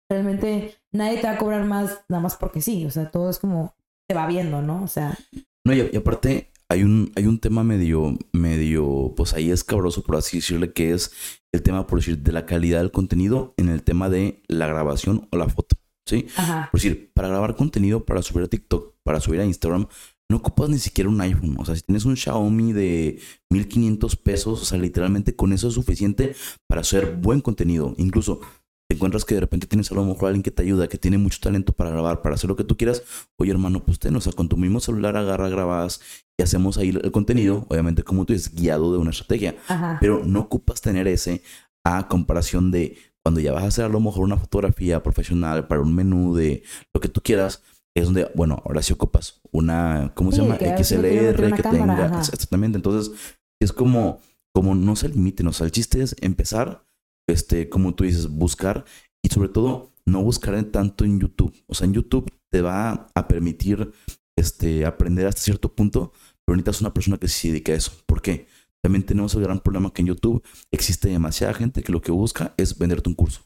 Realmente nadie te va a cobrar más nada más porque sí, o sea, todo es como se va viendo, ¿no? O sea. No, y, aparte, hay un, hay un tema medio, medio, pues ahí es cabroso, por así decirle, que es el tema, por decir, de la calidad del contenido en el tema de la grabación o la foto, ¿sí? Por decir, para grabar contenido, para subir a TikTok, para subir a Instagram, no ocupas ni siquiera un iPhone. O sea, si tienes un Xiaomi de 1500 pesos, o sea, literalmente con eso es suficiente para hacer buen contenido. Incluso te encuentras que de repente tienes a lo mejor alguien que te ayuda, que tiene mucho talento para grabar, para hacer lo que tú quieras. Oye, hermano, pues ten, o sea, con tu mismo celular agarra, grabas y hacemos ahí el contenido, obviamente, como tú dices, guiado de una estrategia. Pero no ocupas tener ese a comparación de cuando ya vas a hacer a lo mejor una fotografía profesional para un menú de lo que tú quieras. Es donde, bueno, ahora sí ocupas una, ¿cómo se llama? XLR que tenga. Exactamente. Entonces, es como, como no se limiten. O sea, el chiste es empezar este, como tú dices, buscar y sobre todo no buscar tanto en YouTube. O sea, en YouTube te va a permitir este, aprender hasta cierto punto, pero necesitas una persona que se dedique a eso. ¿Por qué? También tenemos el gran problema que en YouTube existe demasiada gente que lo que busca es venderte un curso.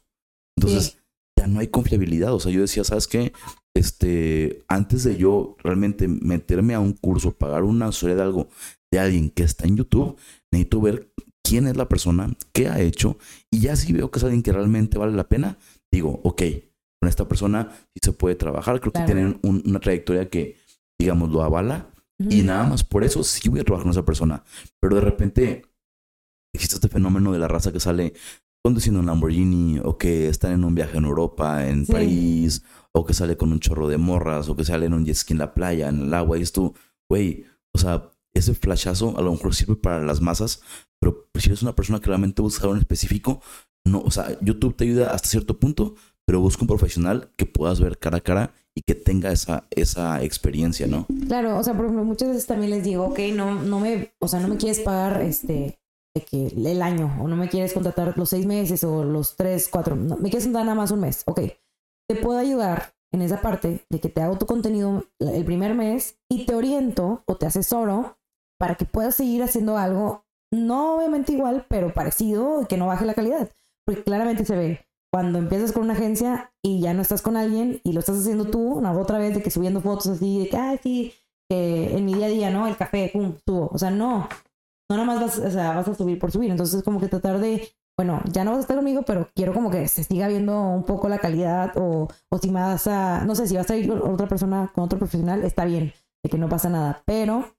Entonces, ya no hay confiabilidad. O sea, yo decía, ¿sabes qué? Este, antes de yo realmente meterme a un curso, pagar una asesoría de algo, de alguien que está en YouTube, necesito ver quién es la persona, qué ha hecho, y ya si veo que es alguien que realmente vale la pena, digo, ok, con esta persona sí se puede trabajar, creo que tienen una trayectoria que, digamos, lo avala, y nada más por eso sí voy a trabajar con esa persona. Pero de repente existe este fenómeno de la raza que sale conduciendo un Lamborghini o que están en un viaje en Europa, en París, o que sale con un chorro de morras, o que sale en un jet ski en la playa, en el agua, y es tú, güey, o sea, ese flashazo a lo mejor sirve para las masas, pero si eres una persona que realmente busca algo en específico, no, o sea, YouTube te ayuda hasta cierto punto, pero busca un profesional que puedas ver cara a cara y que tenga esa, esa experiencia, ¿no? Claro, o sea, por ejemplo, muchas veces también les digo, ok, no, no me, o sea, no me quieres pagar este que el año, o no me quieres contratar los seis meses o los tres, cuatro, no, me quieres dar nada más un mes, ok, te puedo ayudar en esa parte de que te hago tu contenido el primer mes y te oriento o te asesoro para que puedas seguir haciendo algo, no obviamente igual, pero parecido que no baje la calidad, porque claramente se ve cuando empiezas con una agencia y ya no estás con alguien y lo estás haciendo tú, una otra vez de que subiendo fotos así, de que, ay, sí, que en mi día a día, ¿no? El café, pum, subo. O sea, no, no nada más vas, o sea, vas a subir por subir. Entonces, como que tratar de, bueno, ya no vas a estar conmigo, pero quiero como que se siga viendo un poco la calidad o, o si vas a, no sé, si vas a ir con otra persona, con otro profesional, está bien, de que no pasa nada. Pero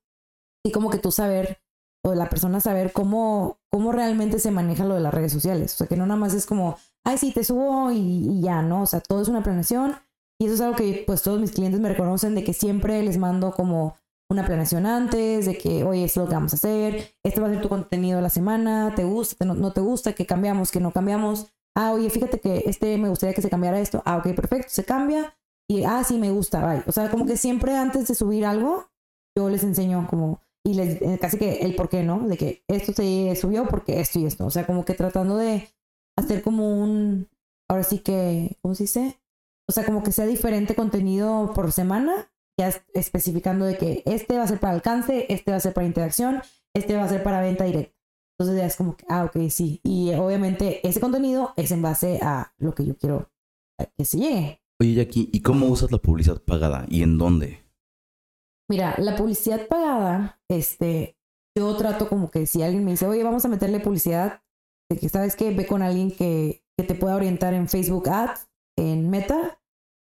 sí como que tú saber o la persona saber cómo, cómo realmente se maneja lo de las redes sociales. O sea, que no nada más es como, ay, sí, te subo y, ya, ¿no? O sea, todo es una planeación. Y eso es algo que pues todos mis clientes me reconocen de que siempre les mando como una planeación antes, de que, oye, esto es lo que vamos a hacer, este va a ser tu contenido de la semana, te gusta, no, no te gusta, que cambiamos, que no cambiamos. Ah, oye, fíjate que este me gustaría que se cambiara esto. Ah, ok, perfecto, se cambia. Y, ah, sí, me gusta, bye. O sea, como que siempre antes de subir algo, yo les enseño como, y les, eh, casi que el por qué, ¿no? De que esto se subió porque esto y esto. O sea, como que tratando de hacer como un, ahora sí que, ¿cómo se dice? O sea, como que sea diferente contenido por semana, ya especificando de que este va a ser para alcance, este va a ser para interacción, este va a ser para venta directa. Entonces ya es como que, ah, ok, sí. Y obviamente ese contenido es en base a lo que yo quiero que se llegue. Oye, Jackie, ¿y cómo usas la publicidad pagada y en dónde? Mira, la publicidad pagada, este, yo trato como que si alguien me dice, oye, vamos a meterle publicidad, de que sabes que ve con alguien que, que te pueda orientar en Facebook Ads, en Meta,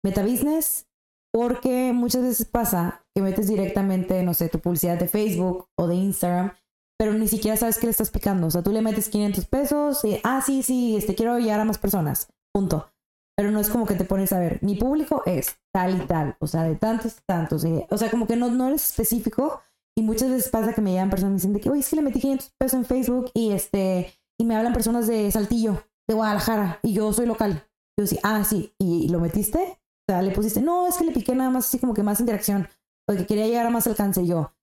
Meta Business, porque muchas veces pasa que metes directamente, no sé, tu publicidad de Facebook o de Instagram, pero ni siquiera sabes qué le estás picando. O sea, tú le metes 500 pesos y, ah, sí, sí, este, quiero llegar a más personas, punto. Pero no es como que te pones a ver, mi público es tal y tal, o sea, de tantos, tantos. o sea, como que no, no eres específico y muchas veces pasa que me llegan personas y dicen de que, oye, es que le metí 500 pesos en Facebook y este, y me hablan personas de Saltillo, de Guadalajara, y yo soy local. Yo sí, ah, sí, ¿y lo metiste? O sea, le pusiste, no, es que le piqué nada más así como que más interacción, porque quería llegar a más alcance. yo,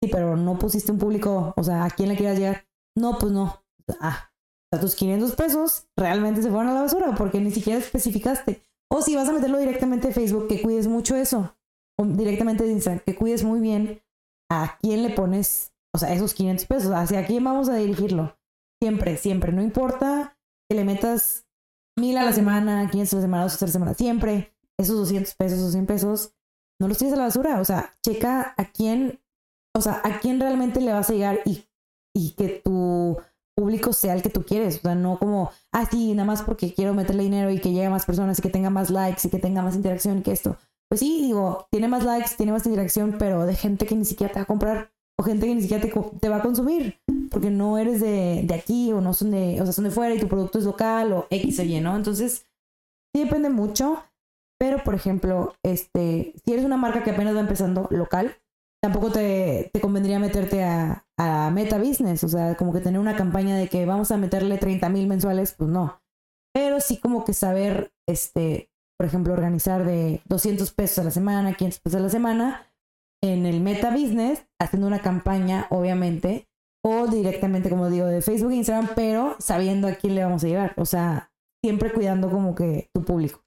sí, pero no pusiste un público, o sea, ¿a quién le quieras llegar? No, pues no. Ah, o sea, tus 500 pesos realmente se fueron a la basura porque ni siquiera especificaste. O si vas a meterlo directamente de Facebook, que cuides mucho eso. O directamente de Instagram, que cuides muy bien a quién le pones, o sea, esos 500 pesos, hacia quién vamos a dirigirlo. Siempre, siempre. No importa que le metas mil a la semana, 500 a la semana, 200 a la semana. Siempre esos 200 pesos o 100 pesos no los tires a la basura. O sea, checa a quién, o sea, a quién realmente le vas a llegar y, y que tu público sea el que tú quieres. O sea, no como, ah, sí, nada más porque quiero meterle dinero y que llegue a más personas y que tenga más likes y que tenga más interacción que esto. Pues sí, digo, tiene más likes, tiene más interacción, pero de gente que ni siquiera te va a comprar o gente que ni siquiera te, te va a consumir porque no eres de, de, aquí o no son de, o sea, son de fuera y tu producto es local o X o Y, ¿no? Entonces, sí depende mucho, pero por ejemplo, este, si eres una marca que apenas va empezando local, tampoco te, te convendría meterte a, a, Meta Business, o sea, como que tener una campaña de que vamos a meterle 30 mil mensuales, pues no. Pero sí como que saber, este, por ejemplo, organizar de 200 pesos a la semana, 500 pesos a la semana, en el Meta Business, haciendo una campaña, obviamente, o directamente, como digo, de Facebook e Instagram, pero sabiendo a quién le vamos a llevar. O sea, siempre cuidando como que tu público.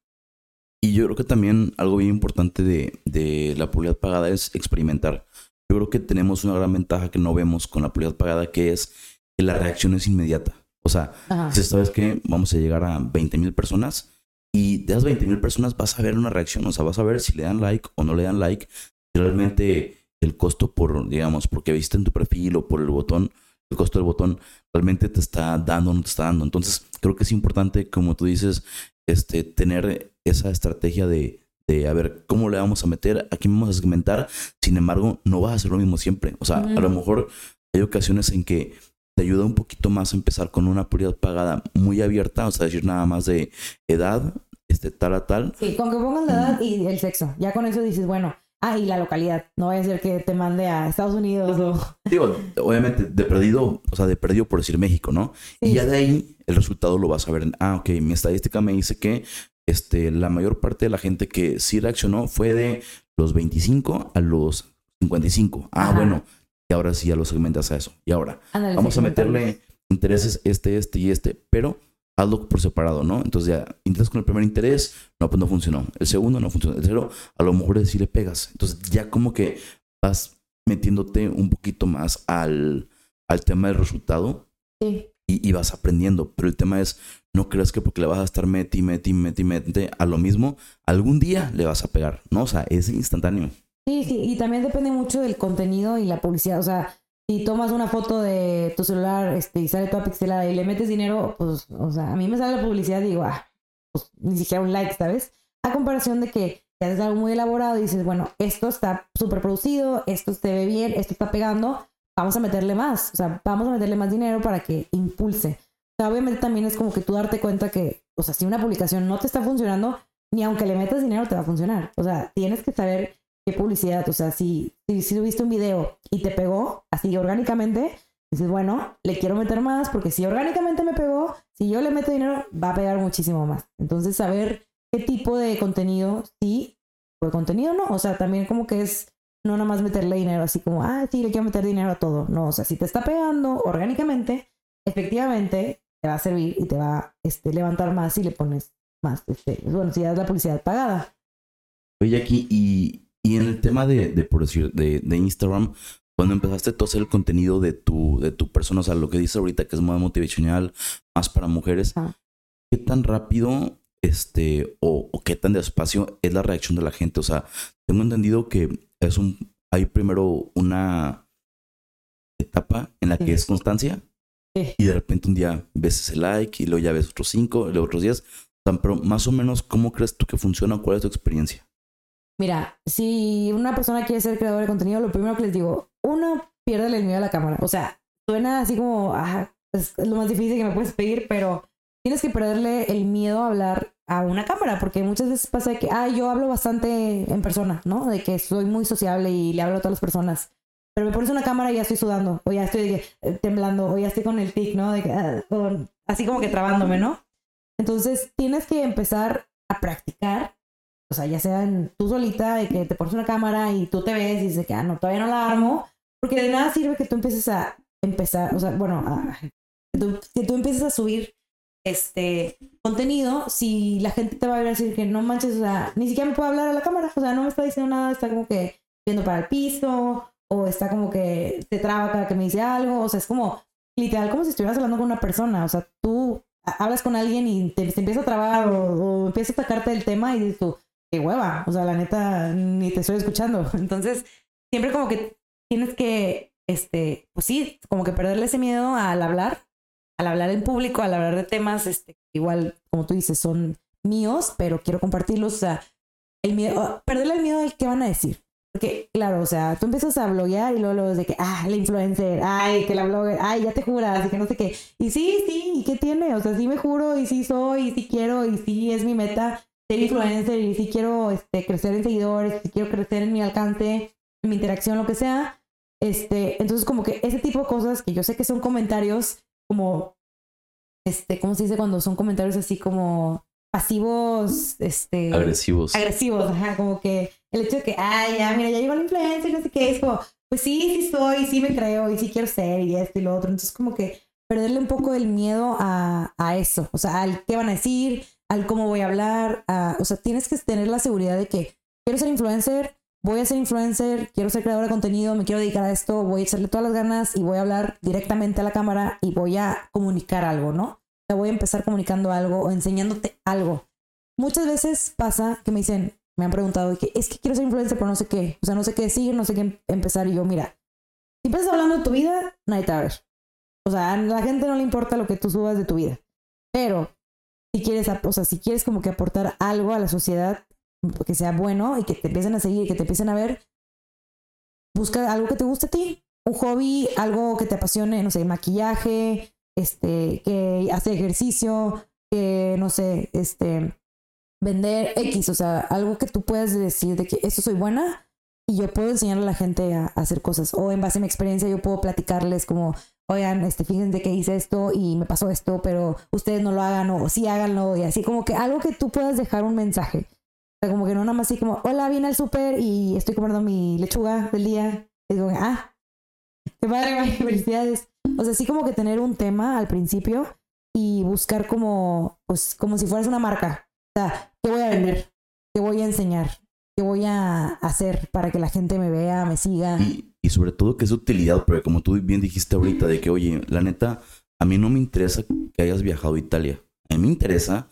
Y yo creo que también algo bien importante de, de la publicidad pagada es experimentar. Yo creo que tenemos una gran ventaja que no vemos con la publicidad pagada, que es que la reacción es inmediata. O sea, si sabes que vamos a llegar a 20 mil personas y de esas 20 mil personas vas a ver una reacción. O sea, vas a ver si le dan like o no le dan like, realmente el costo por, digamos, porque viste en tu perfil o por el botón, el costo del botón realmente te está dando o no te está dando. Entonces, creo que es importante, como tú dices, este, tener esa estrategia de, de a ver cómo le vamos a meter, a quién vamos a segmentar. Sin embargo, no vas a hacer lo mismo siempre. O sea, a lo mejor hay ocasiones en que te ayuda un poquito más a empezar con una prioridad pagada muy abierta, o sea, decir nada más de edad, este, tal a tal. Sí, con que pongas la edad y el sexo. Ya con eso dices, bueno, ah, y la localidad. No vaya a ser que te mande a Estados Unidos o... Digo, obviamente, de perdido, o sea, de perdido por decir México, ¿no? Y ya de ahí el resultado lo vas a ver. En, ah, ok, mi estadística me dice que este, la mayor parte de la gente que sí reaccionó fue de los 25 a los 55. Ah, bueno, y ahora sí ya lo segmentas a eso. Y ahora, vamos a meterle intereses este, este y este, pero hazlo por separado, ¿no? Entonces ya intentas con el primer interés, no, pues no funcionó. El segundo no funcionó. El tercero, a lo mejor sí le pegas. Entonces ya como que vas metiéndote un poquito más al, al tema del resultado sí. y, y, vas aprendiendo. Pero el tema es, no creas que porque le vas a estar meti, meti, meti, meti a lo mismo, algún día le vas a pegar, ¿no? O sea, es instantáneo. Sí, sí, y también depende mucho del contenido y la publicidad. O sea, si tomas una foto de tu celular este, y sale toda pixelada y le metes dinero, pues, o sea, a mí me sale la publicidad y digo, ah, pues ni siquiera un like, ¿sabes? A comparación de que te haces algo muy elaborado y dices, bueno, esto está súper producido, esto se ve bien, esto está pegando, vamos a meterle más, o sea, vamos a meterle más dinero para que impulse. Obviamente también es como que tú darte cuenta que, o sea, si una publicación no te está funcionando, ni aunque le metas dinero te va a funcionar. O sea, tienes que saber qué publicidad, o sea, si, si, si un video y te pegó así orgánicamente, dices, bueno, le quiero meter más porque si orgánicamente me pegó, si yo le meto dinero, va a pegar muchísimo más. Entonces, saber qué tipo de contenido sí o de contenido no. O sea, también como que es no nada más meterle dinero así como, ah, sí, le quiero meter dinero a todo. No, o sea, si te está pegando orgánicamente, efectivamente te va a servir y te va a este, levantar más si le pones más. Este, bueno, si das la publicidad pagada. Oye, aquí, y y en el tema de, de por decir, de, de, Instagram, cuando empezaste hacer el contenido de tu, de tu persona, o sea, lo que dices ahorita que es más motivacional, más para mujeres, ah. ¿qué tan rápido este, o, o, qué tan despacio es la reacción de la gente? O sea, tengo entendido que es un, hay primero una etapa en la que sí. es constancia. Y de repente un día ves ese like y luego ya ves otros cinco, y luego otros sea, pero más o menos, ¿cómo crees tú que funciona? ¿Cuál es tu experiencia? Mira, si una persona quiere ser creador de contenido, lo primero que les digo, uno, piérdale el miedo a la cámara. O sea, suena así como, es lo más difícil que me puedes pedir, pero tienes que perderle el miedo a hablar a una cámara, porque muchas veces pasa que, ah, yo hablo bastante en persona, ¿no? De que soy muy sociable y le hablo a todas las personas. Pero me pones una cámara y ya estoy sudando, o ya estoy eh, temblando, o ya estoy con el tic, ¿no? De ah, o, así como que trabándome, ¿no? Entonces tienes que empezar a practicar o sea, ya sea en, tú solita, de que te pones una cámara y tú te ves y dices que, ah, no, todavía no la armo, porque de nada sirve que tú empieces a empezar, o sea, bueno, a, que, tú, que, tú, empieces a subir este contenido si la gente te va a ver a decir que no manches, o sea, ni siquiera me puedo hablar a la cámara, o sea, no me está diciendo nada, está como que viendo para el piso, o está como que te traba cada que me dice algo, o sea, es como literal como si estuvieras hablando con una persona, o sea, tú hablas con alguien y te, te empieza a trabar o, empieza a sacarte del tema y dices tú, qué hueva, o sea, la neta, ni te estoy escuchando. Entonces, siempre como que tienes que, este, pues sí, como que perderle ese miedo al hablar, al hablar en público, al hablar de temas, este, igual, como tú dices, son míos, pero quiero compartirlos, o sea, el miedo, perderle el miedo al qué van a decir. Porque, claro, o sea, tú empiezas a bloguear y luego, luego de que, ah, la influencer, ay, que la blogger, ay, ya te juras, y que no sé qué. Y sí, sí, ¿y qué tiene? O sea, sí me juro, y sí soy, y sí quiero, y sí es mi meta ser influencer y si quiero este, crecer en seguidores, si quiero crecer en mi alcance, en mi interacción, lo que sea. Este, entonces como que ese tipo de cosas que yo sé que son comentarios como, este, ¿cómo se dice cuando son comentarios así como pasivos, este... Agresivos. Agresivos, ajá, como que el hecho de que, ay, ya, mira, ya llegó la influencer, no sé qué, es como, pues sí, sí soy, sí me creo, y sí quiero ser, y esto y lo otro. Entonces como que perderle un poco el miedo a, a eso, o sea, al qué van a decir, al cómo voy a hablar, a, o sea, tienes que tener la seguridad de que quiero ser influencer, voy a ser influencer, quiero ser creador de contenido, me quiero dedicar a esto, voy a echarle todas las ganas y voy a hablar directamente a la cámara y voy a comunicar algo, ¿no? O sea, voy a empezar comunicando algo o enseñándote algo. Muchas veces pasa que me dicen, me han preguntado que es que quiero ser influencer, pero no sé qué. O sea, no sé qué decir, no sé qué em- empezar. Y yo, mira, si empiezas hablando de tu vida, nadie te va a ver. O sea, a la gente no le importa lo que tú subas de tu vida. Pero si quieres, o sea, si quieres como que aportar algo a la sociedad que sea bueno y que te empiecen a seguir, que te empiecen a ver, busca algo que te guste a ti, un hobby, algo que te apasione, no sé, maquillaje, este, que hace ejercicio, que no sé, este, vender X, o sea, algo que tú puedas decir de que esto soy buena y yo puedo enseñarle a la gente a, a hacer cosas. O en base a mi experiencia yo puedo platicarles como, oigan, este, fíjense que hice esto y me pasó esto, pero ustedes no lo hagan o sí háganlo y así como que algo que tú puedas dejar un mensaje. O sea, como que no nada más así como, hola, vine al súper y estoy comiendo mi lechuga del día. Y digo, ah, qué padre, felicidades. O sea, así como que tener un tema al principio y buscar como, pues, como si fueras una marca. O sea, ¿qué voy a vender? ¿Qué voy a enseñar? ¿Qué voy a hacer para que la gente me vea, me siga? Y, y sobre todo que es utilidad, porque como tú bien dijiste ahorita, de que, oye, la neta, a mí no me interesa que hayas viajado a Italia. A mí me interesa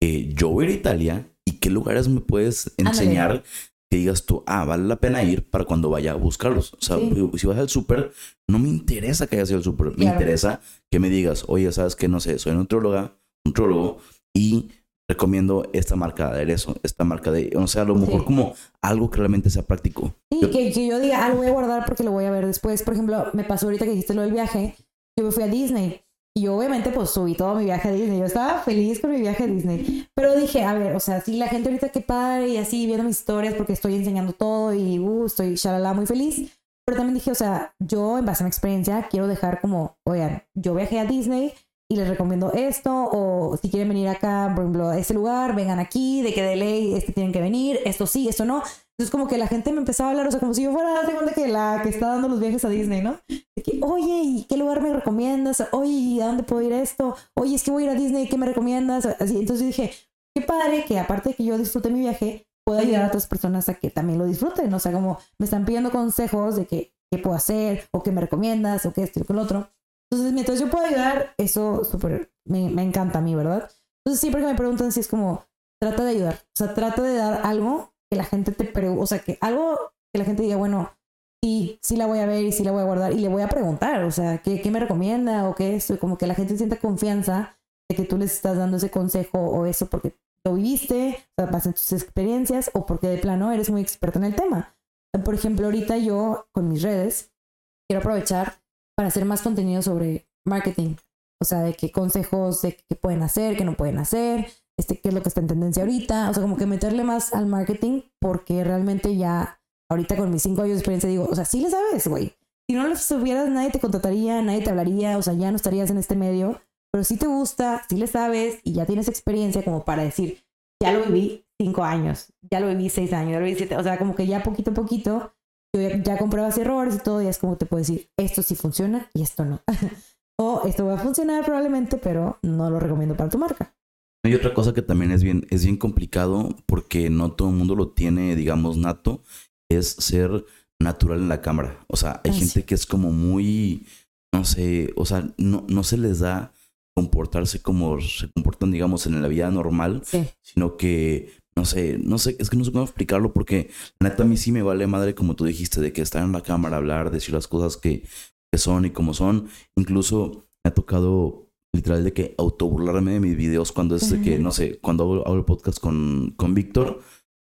que yo ir a Italia y qué lugares me puedes enseñar que digas tú, ah, vale la pena ir para cuando vaya a buscarlos. O sea, Sí. si vas al súper, no me interesa que hayas ido al súper. Me Claro. interesa que me digas, oye, sabes que no sé, soy nutróloga, nutrólogo y recomiendo esta marca de aderezo, esta marca de, o sea, a lo mejor Sí. como algo que realmente sea práctico. Sí, Yo- que, que yo diga, ah, lo voy a guardar porque lo voy a ver después. Por ejemplo, me pasó ahorita que dijiste lo del viaje. Yo me fui a Disney. Y yo obviamente pues subí todo mi viaje a Disney. Yo estaba feliz con mi viaje a Disney. Pero dije, a ver, o sea, si la gente ahorita que padre y así viendo mis historias porque estoy enseñando todo y uh, estoy shalala muy feliz. Pero también dije, o sea, yo en base a mi experiencia quiero dejar como, oigan, yo viajé a Disney y les recomiendo esto o si quieren venir acá, por ejemplo, a este lugar, vengan aquí, de que de ley este tienen que venir, esto sí, esto no. Entonces como que la gente me empezaba a hablar, o sea, como si yo fuera, de cuenta que la que está dando los viajes a Disney, ¿no? De que, oye, ¿y qué lugar me recomiendas? Oye, ¿y a dónde puedo ir esto? Oye, es que voy a ir a Disney, ¿qué me recomiendas? Así, entonces dije, qué padre que aparte de que yo disfrute mi viaje, pueda ayudar a otras personas a que también lo disfruten. O sea, como me están pidiendo consejos de que, qué puedo hacer, o qué me recomiendas, o qué esto y lo otro. Entonces, mientras yo pueda ayudar, eso súper me, encanta a mí, ¿verdad? Entonces, siempre que me preguntan si es como, trata de ayudar. O sea, trata de dar algo que la gente te pregunte, o sea, que algo que la gente diga, bueno, sí, sí la voy a ver y sí la voy a guardar y le voy a preguntar, o sea, ¿qué, me recomienda o qué es? Como que la gente sienta confianza de que tú les estás dando ese consejo o eso porque lo viviste, o sea, pasan tus experiencias o porque de plano eres muy experto en el tema. Por ejemplo, ahorita yo con mis redes quiero aprovechar para hacer más contenido sobre marketing. O sea, de qué consejos de qué pueden hacer, qué no pueden hacer, este, qué es lo que está en tendencia ahorita. O sea, como que meterle más al marketing porque realmente ya ahorita con mis cinco años de experiencia digo, o sea, sí le sabes, güey. Si no lo supieras, nadie te contrataría, nadie te hablaría, o sea, ya no estarías en este medio. Pero si te gusta, si le sabes y ya tienes experiencia como para decir, ya lo viví cinco años, ya lo viví seis años, ya lo viví siete. O sea, como que ya poquito a poquito ya, ya compruebas errores y todo, y es como te puedo decir, esto sí funciona y esto no. o esto va a funcionar probablemente, pero no lo recomiendo para tu marca. Hay otra cosa que también es bien, es bien complicado porque no todo el mundo lo tiene, digamos, nato, es ser natural en la cámara. O sea, hay gente sí. que es como muy, no sé, o sea, no, no se les da comportarse como se comportan, digamos, en la vida normal, Sí. sino que, no sé, no sé, es que no sé cómo explicarlo porque la neta a mí sí me vale madre, como tú dijiste, de que estar en la cámara, hablar, decir las cosas que, que son y como son. Incluso me ha tocado literal de que autoburlarme de mis videos cuando es de que, no sé, cuando hago, hago el podcast con, con Víctor,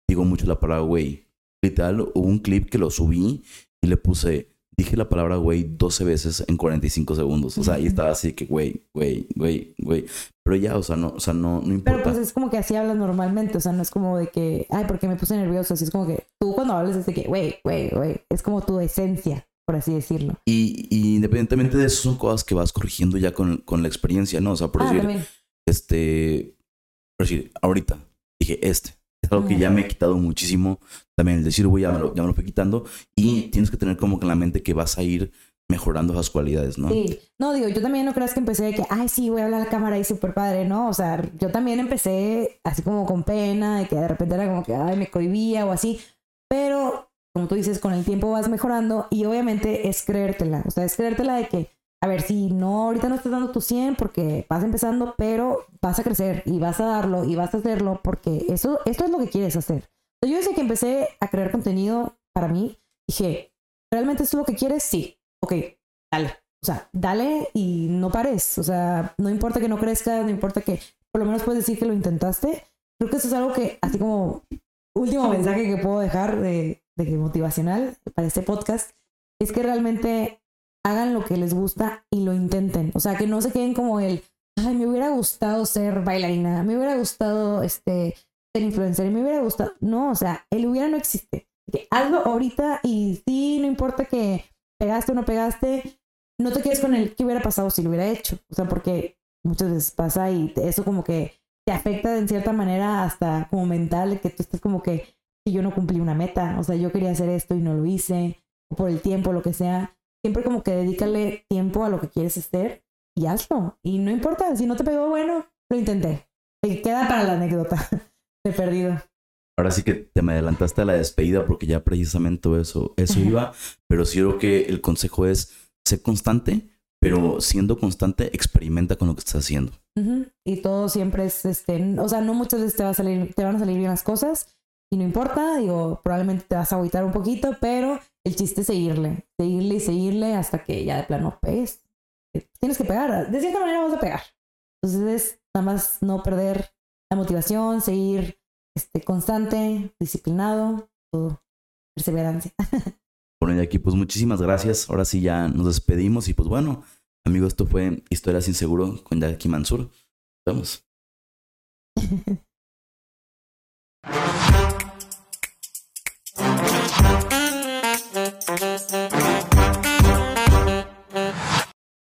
digo mucho la palabra güey. Literal, hubo un clip que lo subí y le puse, dije la palabra güey 12 veces en 45 segundos. O sea, y estaba así que güey, güey, güey, güey. Pero ya, o sea, no, o sea, no, no importa. Pero pues es como que así hablas normalmente, o sea, no es como de que, ay, porque me puse nervioso, así es como que tú cuando hablas es de que, güey, güey, güey, es como tu esencia, por así decirlo. Y, y independientemente de eso, son cosas que vas corrigiendo ya con, con la experiencia, ¿no? O sea, por ah, decir, también. este, por decir, ahorita dije este. Es algo que ya me he quitado muchísimo. También el decir, güey, ya me, lo, ya me lo fui quitando. Y tienes que tener como que en la mente que vas a ir mejorando esas cualidades, ¿no? Sí, no digo, yo también no creas que empecé de que, ay, sí, voy a hablar a la cámara y súper padre, ¿no? O sea, yo también empecé así como con pena, de que de repente era como que, ay, me cohibía o así, pero como tú dices, con el tiempo vas mejorando y obviamente es creértela, o sea, es creértela de que, a ver, si no, ahorita no estás dando tu 100 porque vas empezando, pero vas a crecer y vas a darlo y vas a hacerlo porque eso, esto es lo que quieres hacer. Yo desde que empecé a crear contenido para mí, dije, ¿realmente es lo que quieres? Sí. Ok, dale. O sea, dale y no pares. O sea, no importa que no crezcas, no importa que por lo menos puedes decir que lo intentaste. Creo que eso es algo que, así como último mensaje que puedo dejar de, de motivacional para este podcast, es que realmente hagan lo que les gusta y lo intenten. O sea, que no se queden como el, ay, me hubiera gustado ser bailarina, me hubiera gustado este, ser influencer, me hubiera gustado. No, o sea, el hubiera no existe. Que hazlo ahorita y sí, no importa que pegaste o no pegaste, no te quedes con el que hubiera pasado si lo hubiera hecho. O sea, porque muchas veces pasa y eso como que te afecta en cierta manera hasta como mental, que tú estés como que yo no cumplí una meta, o sea, yo quería hacer esto y no lo hice, o por el tiempo, lo que sea. Siempre como que dedícale tiempo a lo que quieres hacer y hazlo. Y no importa, si no te pegó, bueno, lo intenté. Te queda para la anécdota. He perdido. Ahora sí que te me adelantaste a la despedida porque ya precisamente eso, eso iba, pero sí creo que el consejo es ser constante, pero siendo constante, experimenta con lo que estás haciendo. Y todo siempre es, este, o sea, no muchas veces te, va a salir, te van a salir bien las cosas y no importa, digo, probablemente te vas a agüitar un poquito, pero el chiste es seguirle, seguirle y seguirle hasta que ya de plano pegues tienes que pegar. De cierta manera vas a pegar. Entonces es nada más no perder la motivación, seguir este, constante, disciplinado, todo, perseverancia. Bueno, y aquí pues muchísimas gracias. Ahora sí ya nos despedimos y pues bueno, amigos, esto fue Historia sin Seguro con Jackie Mansur. Nos vemos.